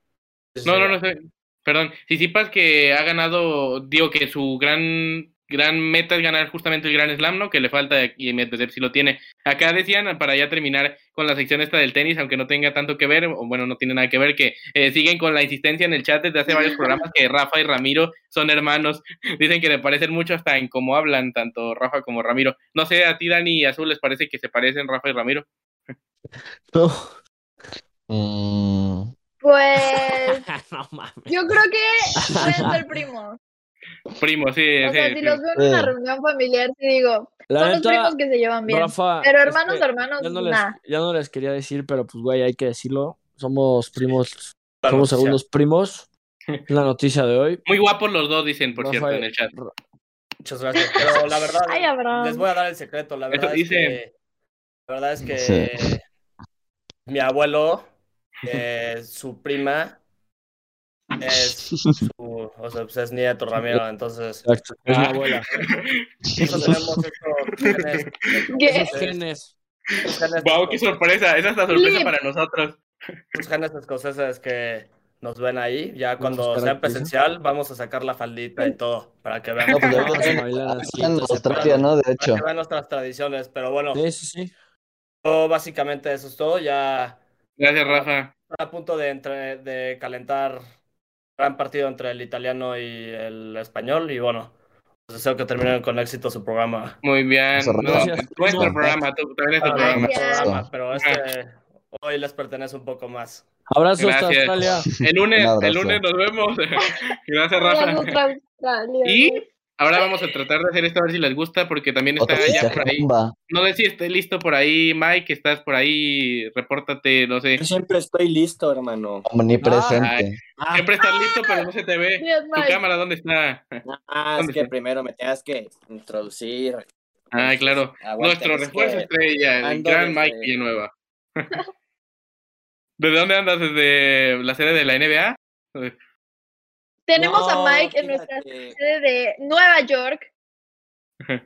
No, no, no, sé. Perdón, Tsitsipas que ha ganado, digo que su gran gran meta es ganar justamente el Gran Slam, ¿no? Que le falta y Medvedev si lo tiene. Acá decían, para ya terminar con la sección esta del tenis, aunque no tenga tanto que ver, o bueno, no tiene nada que ver, que eh, siguen con la insistencia en el chat desde hace varios programas que Rafa y Ramiro son hermanos. Dicen que le parecen mucho hasta en cómo hablan, tanto Rafa como Ramiro. No sé, a ti, Dani y Azul, ¿les parece que se parecen Rafa y Ramiro? No. Mm. Pues. Yo creo que pueden ser primos. Primo, sí. O sea, si los veo en una reunión familiar, sí digo, son los primos que se llevan bien. pero hermanos, hermanos, ya no, les, ya no les quería decir, pero pues, güey, hay que decirlo. Somos primos, somos segundos primos. Es la noticia de hoy. Muy guapos los dos, dicen, por cierto, en el chat. Muchas gracias. Pero la verdad, les voy a dar el secreto. La verdad, es que, la verdad es que mi abuelo, eh, su prima, es su, o sea, pues es nieto Ramiro, entonces. Exacto, es mi abuela. Nosotros tenemos estos ¿Qué? genes. Wow, qué sorpresa, esa es la sorpresa para nosotros. Los genes escoceses que nos ven ahí, ya cuando sea presencial, vamos a sacar la faldita y todo, para que vean. No, pues en Australia, ¿no? De hecho. Para que vean nuestras tradiciones, pero bueno. Sí, sí, sí. Básicamente eso es todo, ya. Gracias, Rafa. A punto de, entre, de calentar gran partido entre el italiano y el español y bueno, pues deseo que terminen con éxito su programa. Muy bien. nuestro programa, también es tu programa. Pero este hoy les pertenece un poco más. Abrazos hasta Australia. El lunes, el lunes nos vemos. Gracias, Rafa. Y Ahora vamos a tratar de hacer esto a ver si les gusta, porque también está ya por ahí. No sé si esté listo por ahí, Mike, estás por ahí, repórtate, no sé. Yo siempre estoy listo, hermano. Omnipresente. Ah, siempre estás listo, pero no se te ve. ¿Tu cámara dónde está? Ah, es que primero me tengas que introducir. Ah, claro. Nuestro refuerzo estrella, el gran Mike Villanueva. ¿De dónde andas? ¿Desde la sede de la NBA? Tenemos a Mike en nuestra sede de Nueva York.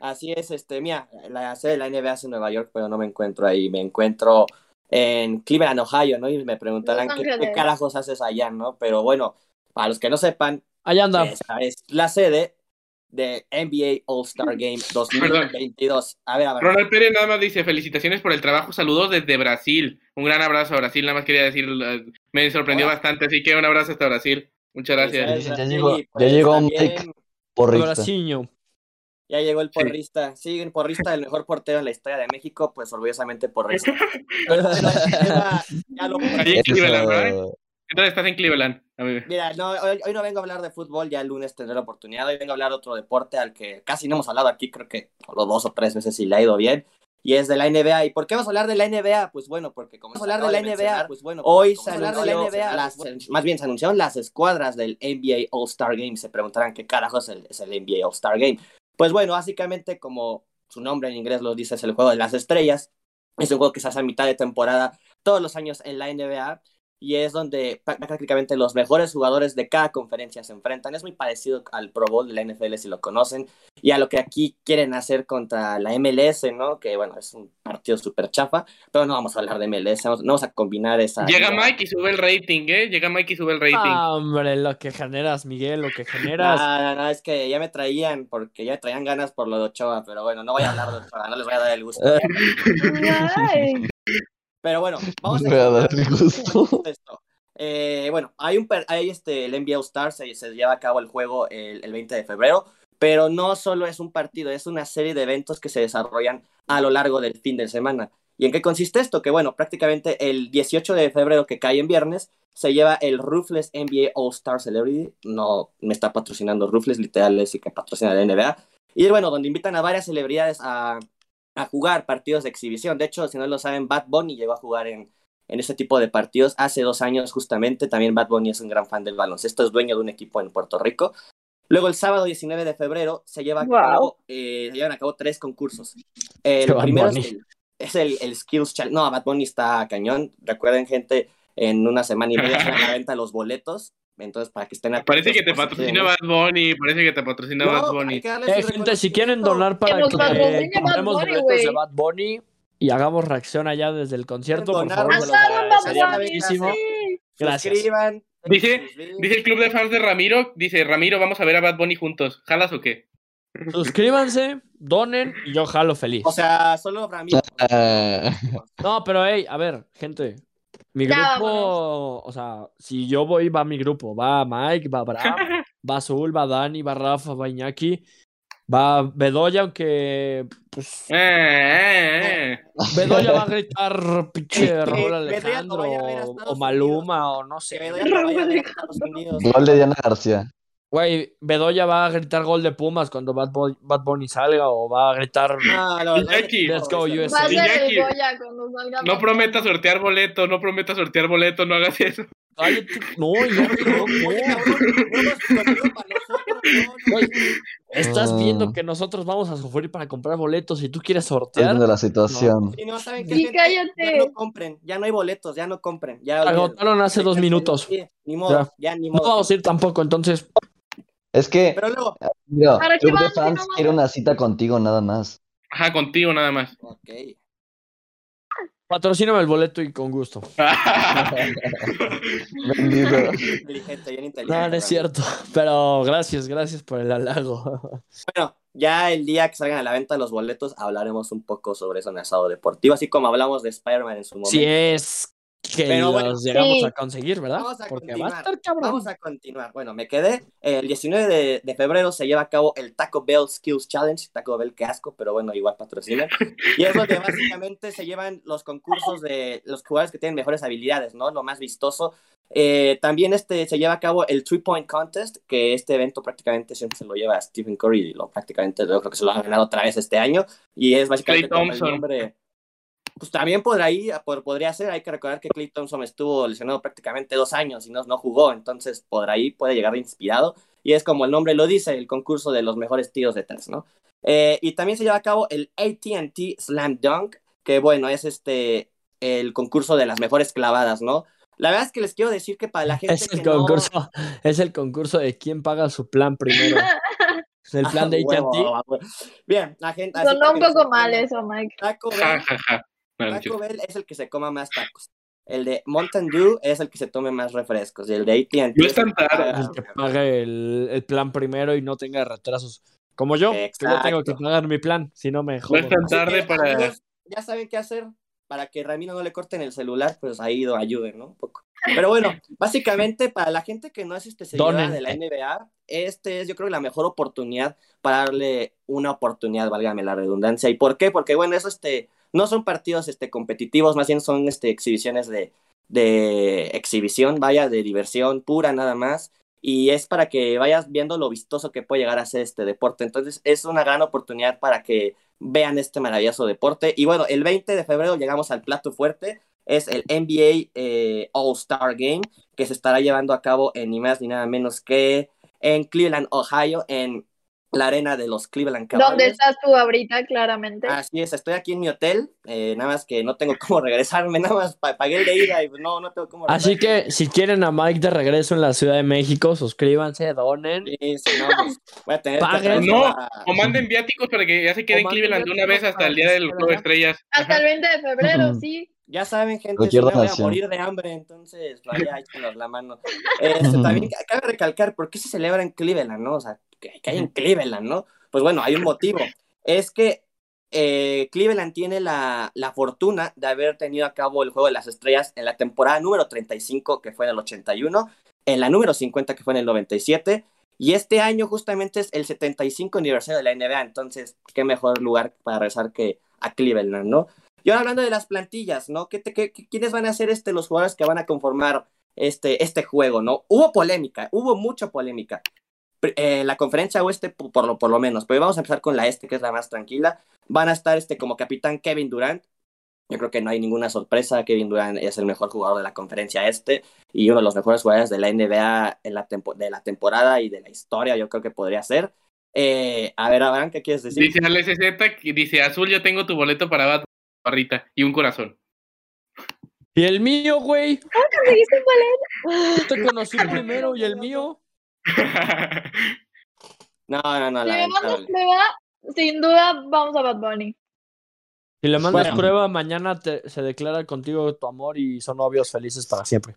Así es, este, mira, la sede de la NBA es en Nueva York, pero no me encuentro ahí, me encuentro en Cleveland, Ohio, ¿no? Y me preguntarán qué, carajos haces allá, ¿no? Pero bueno, para los que no sepan, allá anda. Esta es la sede de NBA All-Star Game 2022. A ver, a ver. Ronald Pérez nada más dice, felicitaciones por el trabajo, saludos desde Brasil. Un gran abrazo a Brasil, nada más quería decir, me sorprendió bastante, así que un abrazo hasta Brasil. Muchas gracias. Ya, llegó, ya llegó Mike Porrista. Ya llegó el porrista. Sí, el porrista del mejor portero en la historia de México, pues orgullosamente porrista. ya lo... en Cleveland, Entonces estás en Cleveland. Mira, no, hoy, hoy, no vengo a hablar de fútbol, ya el lunes tendré la oportunidad. Hoy vengo a hablar de otro deporte al que casi no hemos hablado aquí, creo que solo dos o tres veces si le ha ido bien y es de la NBA. ¿Y por qué vamos a hablar de la NBA? Pues bueno, porque como vamos a hablar de la NBA, pues bueno, hoy se anunció, de la NBA, las, más bien se anunciaron las escuadras del NBA All-Star Game. Se preguntarán qué carajo es el, es el NBA All-Star Game. Pues bueno, básicamente como su nombre en inglés lo dice, es el juego de las estrellas. Es un juego que se hace a mitad de temporada todos los años en la NBA y es donde prácticamente los mejores jugadores de cada conferencia se enfrentan. Es muy parecido al Pro Bowl de la NFL si lo conocen y a lo que aquí quieren hacer contra la MLS, ¿no? Que bueno, es un partido súper chafa, pero no vamos a hablar de MLS, no vamos a combinar esa... Llega Mike y sube el rating, ¿eh? Llega Mike y sube el rating. Ah, hombre, lo que generas, Miguel, lo que generas. No, no, no, es que ya me traían, porque ya me traían ganas por lo de Ochoa, pero bueno, no voy a hablar de Ochoa, no les voy a dar el gusto. Pero bueno, vamos a, gusto. Esto. Eh, bueno, hay un hay este el NBA Stars se, se, lleva a cabo el juego el, el, 20 de febrero, pero no solo es un partido, es una serie de eventos que se desarrollan a lo largo del fin de semana. ¿Y en qué consiste esto? Que bueno, prácticamente el 18 de febrero que cae en viernes, se lleva el Ruthless NBA All Star Celebrity. No me está patrocinando Ruthless, literal es y que patrocina la NBA. Y bueno, donde invitan a varias celebridades a, a, jugar partidos de exhibición. De hecho, si no lo saben, Bad Bunny llegó a jugar en, en este tipo de partidos hace dos años justamente. También Bad Bunny es un gran fan del baloncesto, es dueño de un equipo en Puerto Rico. Luego el sábado 19 de febrero se, lleva a cabo, eh, se llevan a cabo tres concursos. El primero es el, es el, el Skills Challenge. No, Bad Bunny está cañón. Recuerden, gente, en una semana y media se a la venta los boletos. Entonces, para que estén atentos. Parece que te patrocina Bad Bunny, parece que te patrocina no, Bad Bunny. Eh, gente, si quieren donar para que, que compremos boletos de Bad Bunny y hagamos reacción allá desde el concierto, por favor. Gracias. Dice, dice el club de fans de Ramiro, dice, Ramiro, vamos a ver a Bad Bunny juntos. ¿Jalas o qué? Suscríbanse, donen y yo jalo feliz. O sea, solo Ramiro. no, pero hey, a ver, gente, mi grupo, o sea, si yo voy, va mi grupo. Va Mike, va Bram, va Azul, va Dani, va Rafa, va Iñaki. Va Bedoya, aunque. Pues, eh, eh, eh. Bedoya va a gritar pinche Raúl Alejandro o, Maluma o no sé. Gol de Diana García. Güey, Bedoya va a gritar gol de Pumas cuando Bad, Bad Bunny salga o va a gritar no, no, Let's go USA. no prometa sortear boleto, no prometa sortear boleto, no hagas eso. no, ya no, Estás viendo que nosotros vamos a sufrir para comprar boletos y tú quieres sortear. de la situación. Sí, no, ¿saben qué, cállate. Ya no compren, ya no hay boletos, ya no compren. Ya Agotaron hace dos minutos. ni modo, ya. ni modo. No vamos a ir tampoco, entonces es que, Pero luego, mira, Club de Fans quiere una cita contigo nada más. Ajá, contigo nada más. Ok. Patrocíname el boleto y con gusto. Bendito. No, no es cierto. Pero gracias, gracias por el halago. Bueno, ya el día que salgan a la venta los boletos hablaremos un poco sobre eso en asado deportivo, así como hablamos de Spider-Man en su momento. Si es que los llegamos a conseguir, ¿verdad? Vamos a continuar. Vamos a continuar. Bueno, me quedé. El 19 de, de, febrero se lleva a cabo el Taco Bell Skills Challenge. Taco Bell, qué asco, pero bueno, igual patrocina. Y es donde básicamente se llevan los concursos de los jugadores que tienen mejores habilidades, ¿no? Lo más vistoso. Eh, también este, se lleva a cabo el Three Point Contest, que este evento prácticamente siempre se lo lleva a Stephen Curry y lo prácticamente yo creo que se lo ha ganado otra vez este año. Y es básicamente el nombre pues también podría, podría ser, hay que recordar que Clay Thompson estuvo lesionado prácticamente dos años y no, no jugó, entonces por ahí puede llegar inspirado, y es como el nombre lo dice, el concurso de los mejores tiros de tres, ¿no? Eh, y también se lleva a cabo el ATT Slam Dunk, que bueno, es este, el concurso de las mejores clavadas, ¿no? La verdad es que les quiero decir que para la gente es el concurso, Es el concurso de quién paga su plan primero. el plan de AT&T. Bien, la gente... Sonó un poco mal eso, Mike. Taco Bell es el que se coma más tacos. El de Mountain Dew es el que se tome más refrescos. Y el de AT&T no es tan El que pague el, plan primero y no tenga retrasos. Como yo, que yo tengo que pagar mi plan, si no me jodo. No es tan tarde para... ya saben qué hacer para que Ramiro no le corten el celular, pues ahí ayuden, ¿no? Un poco. Pero bueno, básicamente para la gente que no es este seguidora de la NBA, este es yo creo la mejor oportunidad para darle una oportunidad, válgame la redundancia. ¿Y por qué? Porque bueno, eso este no son partidos este, competitivos, más bien son este, exhibiciones de, de exhibición, vaya, de diversión pura nada más. Y es para que vayas viendo lo vistoso que puede llegar a ser este deporte. Entonces es una gran oportunidad para que vean este maravilloso deporte. Y bueno, el 20 de febrero llegamos al plato fuerte. Es el NBA eh, All Star Game, que se estará llevando a cabo en ni más ni nada menos que en Cleveland, Ohio, en la arena de los Cleveland Cavaliers. ¿Dónde estás tú ahorita, claramente? Así es, estoy aquí en mi hotel, eh, nada más que no tengo cómo regresarme, nada más pagué el de ida y no, no tengo cómo Así que si quieren a Mike de regreso en la Ciudad de México, suscríbanse, donen. Sí, sí, no, pues, voy a tener que No, o manden viáticos para que ya se queden en Cleveland de una vez hasta el día del Juego de Estrellas. Hasta el 20 de febrero, sí. Ya saben, gente, si voy a morir de hambre, entonces vaya, échenos la mano. Este, también cabe recalcar, ¿por qué se celebra en Cleveland, no? O sea, que, hay en Cleveland, ¿no? Pues bueno, hay un motivo. Es que eh, Cleveland tiene la, la, fortuna de haber tenido a cabo el Juego de las Estrellas en la temporada número 35, que fue en el 81, en la número 50, que fue en el 97, y este año justamente es el 75 aniversario de la NBA, entonces, qué mejor lugar para rezar que a Cleveland, ¿no? Y ahora hablando de las plantillas, ¿no? ¿Qué, qué, quiénes van a ser este, los jugadores que van a conformar este, este juego, ¿no? Hubo polémica, hubo mucha polémica. Eh, la conferencia oeste, por lo, por lo menos, pero vamos a empezar con la este, que es la más tranquila. Van a estar este, como capitán Kevin Durant, yo creo que no hay ninguna sorpresa. Kevin Durant es el mejor jugador de la conferencia este y uno de los mejores jugadores de la NBA en la de la temporada y de la historia, yo creo que podría ser. Eh, a ver, Abraham, ¿qué quieres decir? Dice LSZ, dice Azul, yo tengo tu boleto para barrita y un corazón. ¿Y el mío, güey? ¿Cómo conseguiste un boleto? Yo te conocí primero y el mío. no, no, no. Si me mandas prueba, sin duda vamos a Bad Bunny. Si le mandas prueba, mañana se declara contigo tu amor y son novios felices para siempre.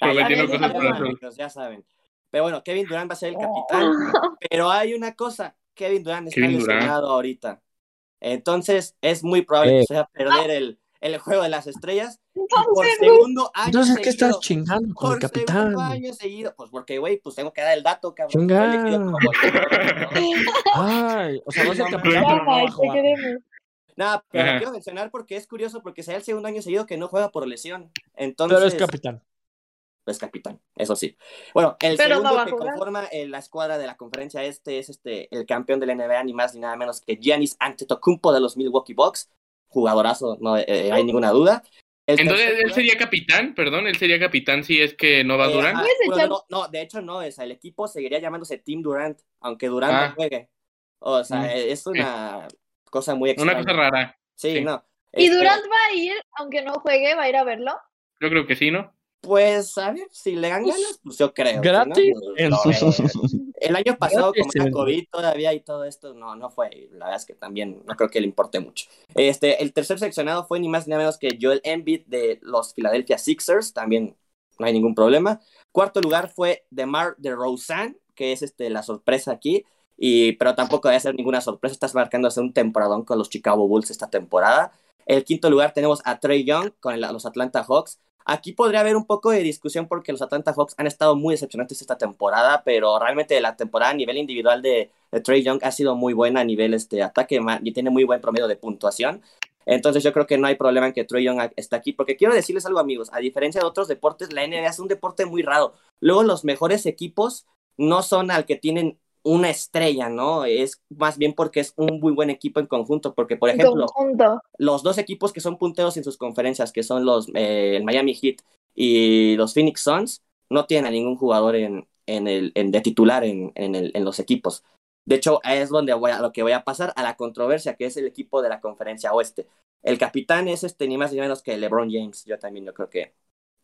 ya saben. Pero bueno, Kevin Durant va a ser el capitán. Pero hay una cosa, Kevin Durant está lesionado ahorita. Entonces es muy probable que se vaya a perder el, el juego de las estrellas. por segundo año Entonces, ¿qué estás chingando con el capitán? Segundo año seguido. Pues porque, güey, pues tengo que dar el dato, cabrón. Ay, o sea, no es el capitán. No, pero quiero mencionar porque es curioso porque sea el segundo año seguido que no juega por lesión. Entonces, pero es capitán. Es capitán, eso sí. Bueno, el segundo que conforma eh, la escuadra de la conferencia este es este el campeón de la NBA, ni más ni nada menos que Giannis Antetokounmpo de los Milwaukee Bucks. Jugadorazo, no eh, eh, hay ninguna duda. Entonces, él sería capitán, perdón, él sería capitán si es que no va Durant. no, de hecho no, es, el equipo seguiría llamándose Team Durant, aunque Durant no ah. juegue. O sea, mm, es una cosa muy extraña. Una cosa rara. Sí, no. ¿Y este Durant va a ir, aunque no juegue, va a ir a verlo? Yo creo que sí, ¿no? Pues, a ver, si le dan ganas, pues yo creo. ¿Gratis? El año pasado, como era COVID todavía y todo esto, no, no fue. La verdad es que también no creo que le importe mucho. Este, el tercer seleccionado fue ni más ni menos que Joel Embiid de los Philadelphia Sixers, también no hay ningún problema. Cuarto lugar fue DeMar DeRozan, que es este, la sorpresa aquí. Y, pero tampoco debe ser ninguna sorpresa, estás marcándose un temporadón con los Chicago Bulls esta temporada. El quinto lugar tenemos a Trey Young con los Atlanta Hawks. Aquí podría haber un poco de discusión porque los Atlanta Hawks han estado muy decepcionantes esta temporada, pero realmente la temporada a nivel individual de, Trey Young ha sido muy buena a nivel este ataque y tiene muy buen promedio de puntuación. Entonces yo creo que no hay problema en que Trey Young esté aquí, porque quiero decirles algo amigos, a diferencia de otros deportes, la NBA es un deporte muy raro. Luego los mejores equipos no son al que tienen una estrella, ¿no? Es más bien porque es un muy buen equipo en conjunto, porque por ejemplo, los dos equipos que son punteros en sus conferencias, que son los eh, el Miami Heat y los Phoenix Suns, no tienen a ningún jugador en, en el, en, de titular en, el, en, los equipos. De hecho, es donde voy a, lo que voy a pasar a la controversia, que es el equipo de la conferencia oeste. El capitán es este ni más ni menos que LeBron James. Yo también yo creo que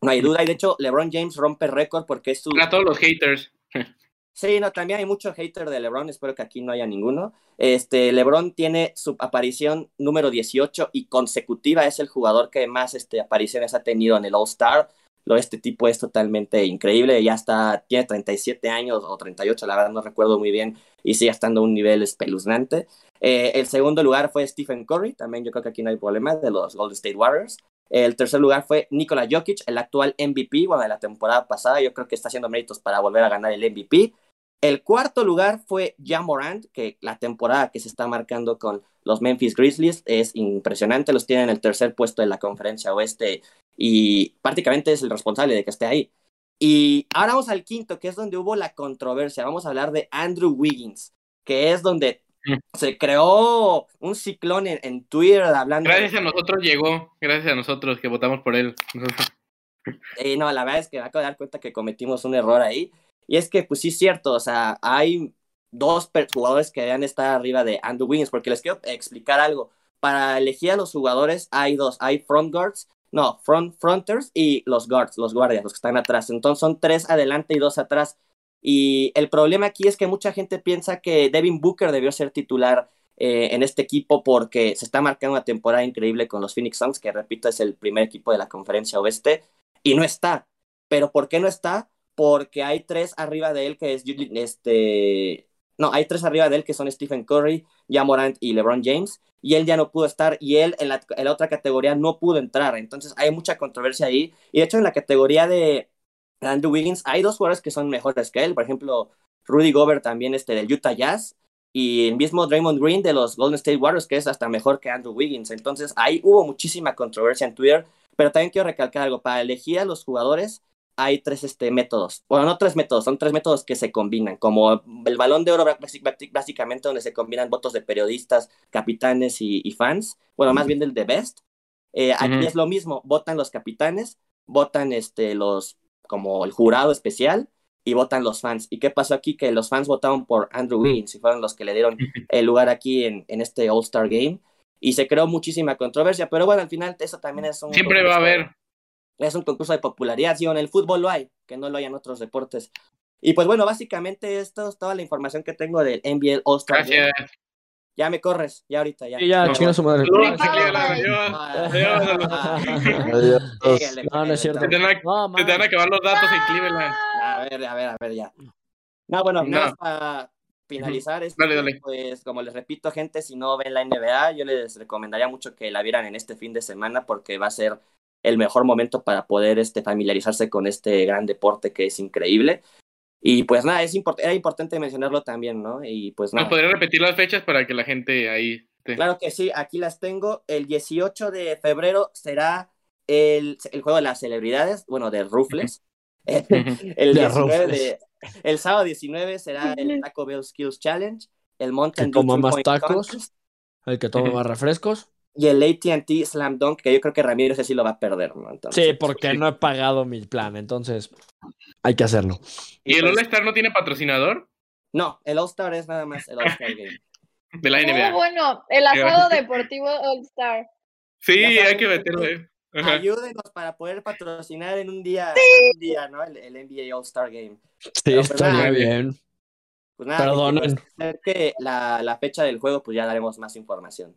no hay duda. Y de hecho, LeBron James rompe récord porque es su... A todos los haters. Sí, no, también hay mucho hater de LeBron, espero que aquí no haya ninguno. Este, LeBron tiene su aparición número 18 y consecutiva, es el jugador que más este, apariciones ha tenido en el All-Star. Lo este tipo es totalmente increíble, ya está, tiene 37 años o 38, la verdad no recuerdo muy bien, y sigue estando a un nivel espeluznante. Eh, el segundo lugar fue Stephen Curry, también yo creo que aquí no hay problema, de los Golden State Warriors. El tercer lugar fue Nikola Jokic, el actual MVP, bueno, de la temporada pasada. Yo creo que está haciendo méritos para volver a ganar el MVP. El cuarto lugar fue Morant, que la temporada que se está marcando con los Memphis Grizzlies es impresionante. Los tienen en el tercer puesto de la conferencia oeste y prácticamente es el responsable de que esté ahí. Y ahora vamos al quinto, que es donde hubo la controversia. Vamos a hablar de Andrew Wiggins, que es donde. Se creó un ciclón en, Twitter hablando. Gracias a nosotros llegó, gracias a nosotros que votamos por él. Y no, la verdad es que me acabo de dar cuenta que cometimos un error ahí. Y es que, pues sí es cierto, o sea, hay dos jugadores que deben estar arriba de Andrew Wiggins, porque les quiero explicar algo. Para elegir a los jugadores hay dos, hay front guards, no, front fronters y los guards, los guardias, los que están atrás. Entonces son tres adelante y dos atrás. Y el problema aquí es que mucha gente piensa que Devin Booker debió ser titular eh, en este equipo porque se está marcando una temporada increíble con los Phoenix Suns, que repito es el primer equipo de la conferencia oeste, y no está. Pero ¿por qué no está? porque hay tres arriba de él que es este no, hay tres arriba de él que son Stephen Curry, Morant y LeBron James, y él ya no pudo estar, y él en la, otra categoría no pudo entrar, entonces hay mucha controversia ahí, y de hecho en la categoría de Andrew Wiggins hay dos jugadores que son mejores que él, por ejemplo, Rudy Gobert también este del Utah Jazz, y el mismo Draymond Green de los Golden State Warriors, que es hasta mejor que Andrew Wiggins. Entonces ahí hubo muchísima controversia en Twitter, pero también quiero recalcar algo, para elegir a los jugadores hay tres este, métodos, bueno, no tres métodos, son tres métodos que se combinan, como el balón de oro básicamente donde se combinan votos de periodistas, capitanes y, fans, bueno, más bien del de best. Eh, aquí es lo mismo, votan los capitanes, votan este, los, como el jurado especial y votan los fans. ¿Y qué pasó aquí? Que los fans votaron por Andrew Wiggins y fueron los que le dieron el lugar aquí en, en este All-Star Game. Y se creó muchísima controversia, pero bueno, al final eso también es un... Siempre va a haber. Es un concurso de popularidad, sí, en el fútbol lo hay, que no lo hay en otros deportes. Y pues bueno, básicamente esto es toda la información que tengo del NBA All-Star Game. Ya me corres, ya ahorita, ya. Sí, ya, no. su madre. No, no es cierto. Te van a acabar los datos en Cleveland. A ver, a ver, a ver, ya. No, bueno, nada para finalizar esto, pues como les repito, gente, si no ven la NBA, yo les recomendaría mucho que la vieran en este fin de semana porque va a ser el mejor momento para poder este, familiarizarse con este gran deporte que es increíble. Y pues nada, es era importante mencionarlo también, ¿no? Y pues nada. ¿Nos podría repetir las fechas para que la gente ahí... Claro que sí, aquí las tengo. El 18 de febrero será el, el juego de las celebridades, bueno, de Rufles. el, 19 de, el sábado 19 será el Taco Bell Skills Challenge, el Mountain Dew toma más tacos, el que toma más refrescos. Y el ATT Slam Dunk, que yo creo que Ramiro ese sí lo va a perder, ¿no? sí, porque no he pagado mi plan, entonces hay que hacerlo. ¿Y el All-Star no tiene patrocinador? No, el All-Star es nada más el All-Star Game. De la NBA. Oh, bueno, el asado deportivo All-Star. Sí, hay que meterlo. Ayúdenos para poder patrocinar en un día, un día ¿no? El, NBA All-Star Game. Sí, pues, estaría bien. Pues nada, Perdonen. que la, la fecha del juego, pues ya daremos más información.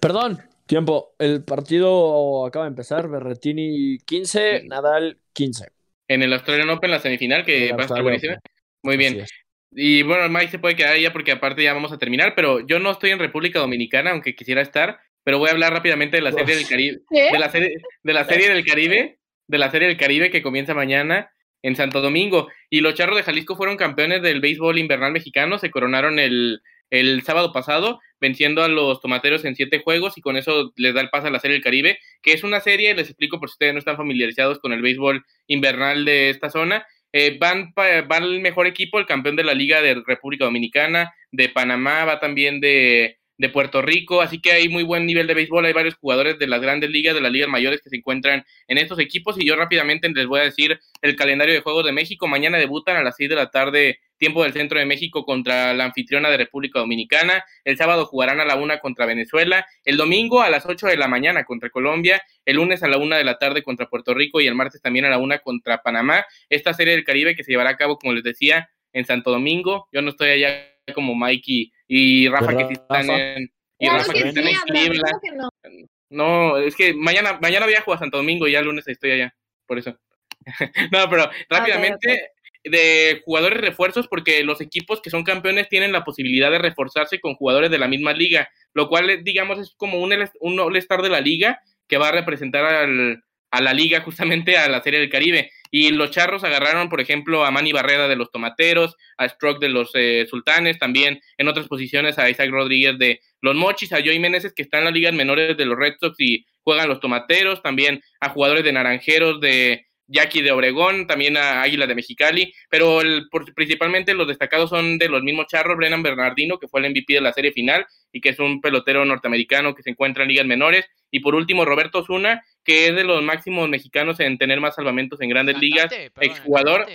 Perdón, tiempo. El partido acaba de empezar. Berretini 15, Nadal 15. En el Australian Open, la semifinal, que va a estar buenísima. Muy bien. Y bueno, Mike se puede quedar ya porque aparte ya vamos a terminar, pero yo no estoy en República Dominicana, aunque quisiera estar, pero voy a hablar rápidamente de la serie del Caribe. De la serie, de la serie del Caribe, de la serie del Caribe que comienza mañana en Santo Domingo. Y los Charros de Jalisco fueron campeones del béisbol invernal mexicano, se coronaron el, el sábado pasado, venciendo a los tomateros en siete juegos y con eso les da el paso a la Serie del Caribe, que es una serie, les explico por si ustedes no están familiarizados con el béisbol invernal de esta zona. Eh, van, va el mejor equipo, el campeón de la Liga de República Dominicana, de Panamá, va también de, de Puerto Rico, así que hay muy buen nivel de béisbol, hay varios jugadores de las grandes ligas, de las ligas mayores que se encuentran en estos equipos y yo rápidamente les voy a decir el calendario de Juegos de México, mañana debutan a las 6 de la tarde tiempo del centro de México contra la anfitriona de República Dominicana, el sábado jugarán a la una contra Venezuela, el domingo a las 8 de la mañana contra Colombia, el lunes a la una de la tarde contra Puerto Rico y el martes también a la una contra Panamá, esta serie del Caribe que se llevará a cabo, como les decía, en Santo Domingo, yo no estoy allá como Mikey y Rafa que están en, y Rafa que, están en Cleveland. No. es que mañana, mañana viajo a Santo Domingo y ya el lunes estoy allá, por eso. no, pero rápidamente, de jugadores refuerzos porque los equipos que son campeones tienen la posibilidad de reforzarse con jugadores de la misma liga, lo cual digamos es como un, un All-Star de la liga que va a representar al, a la liga justamente a la Serie del Caribe. Y los Charros agarraron, por ejemplo, a Manny Barreda de los Tomateros, a Stroke de los eh, Sultanes, también en otras posiciones a Isaac Rodríguez de los Mochis, a Joey Meneses que está en las ligas menores de los Red Sox y juegan los Tomateros, también a jugadores de Naranjeros de Jackie de Obregón, también a Águila de Mexicali, pero el, principalmente los destacados son de los mismos charros, Brennan Bernardino, que fue el MVP de la serie final y que es un pelotero norteamericano que se encuentra en ligas menores, y por último Roberto Zuna, que es de los máximos mexicanos en tener más salvamentos en grandes ligas, exjugador,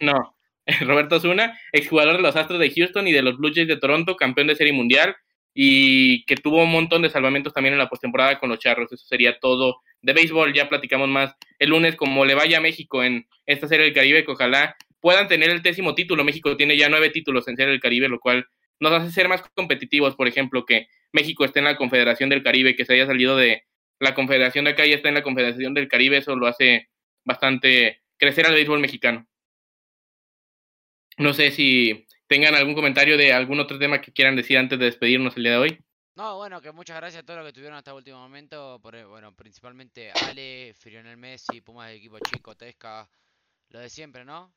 no, Roberto Zuna, exjugador de los Astros de Houston y de los Blue Jays de Toronto, campeón de serie mundial, y que tuvo un montón de salvamentos también en la postemporada con los Charros. Eso sería todo de béisbol. Ya platicamos más el lunes como le vaya a México en esta Serie del Caribe, que ojalá puedan tener el décimo título. México tiene ya nueve títulos en Serie del Caribe, lo cual nos hace ser más competitivos. Por ejemplo, que México esté en la Confederación del Caribe, que se haya salido de la Confederación de acá y está en la Confederación del Caribe, eso lo hace bastante crecer al béisbol mexicano. No sé si tengan algún comentario de algún otro tema que quieran decir antes de despedirnos el día de hoy. No, bueno, que muchas gracias a todos los que estuvieron hasta el último momento. Por, bueno, principalmente Ale, Firionel Messi, Pumas de equipo chico, Tesca, lo de siempre, ¿no?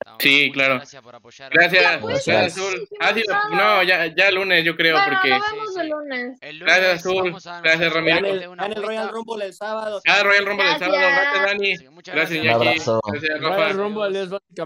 Estamos- Sí, claro. Gracias por apoyar. Gracias, pues, gracias, Azul. Ah, sí, no, ya, ya el lunes yo creo, Bueno, porque... nos vemos Sí, el lunes. El lunes Gracias, Azul. Gracias, Ramiro. Gana el, gana el Royal. Rumble el sábado. Ah, Royal Rumble del sábado. Gracias. Dani. Muchas Gracias, abrazo. Gracias, Royal Rafa. Rumble es básicamente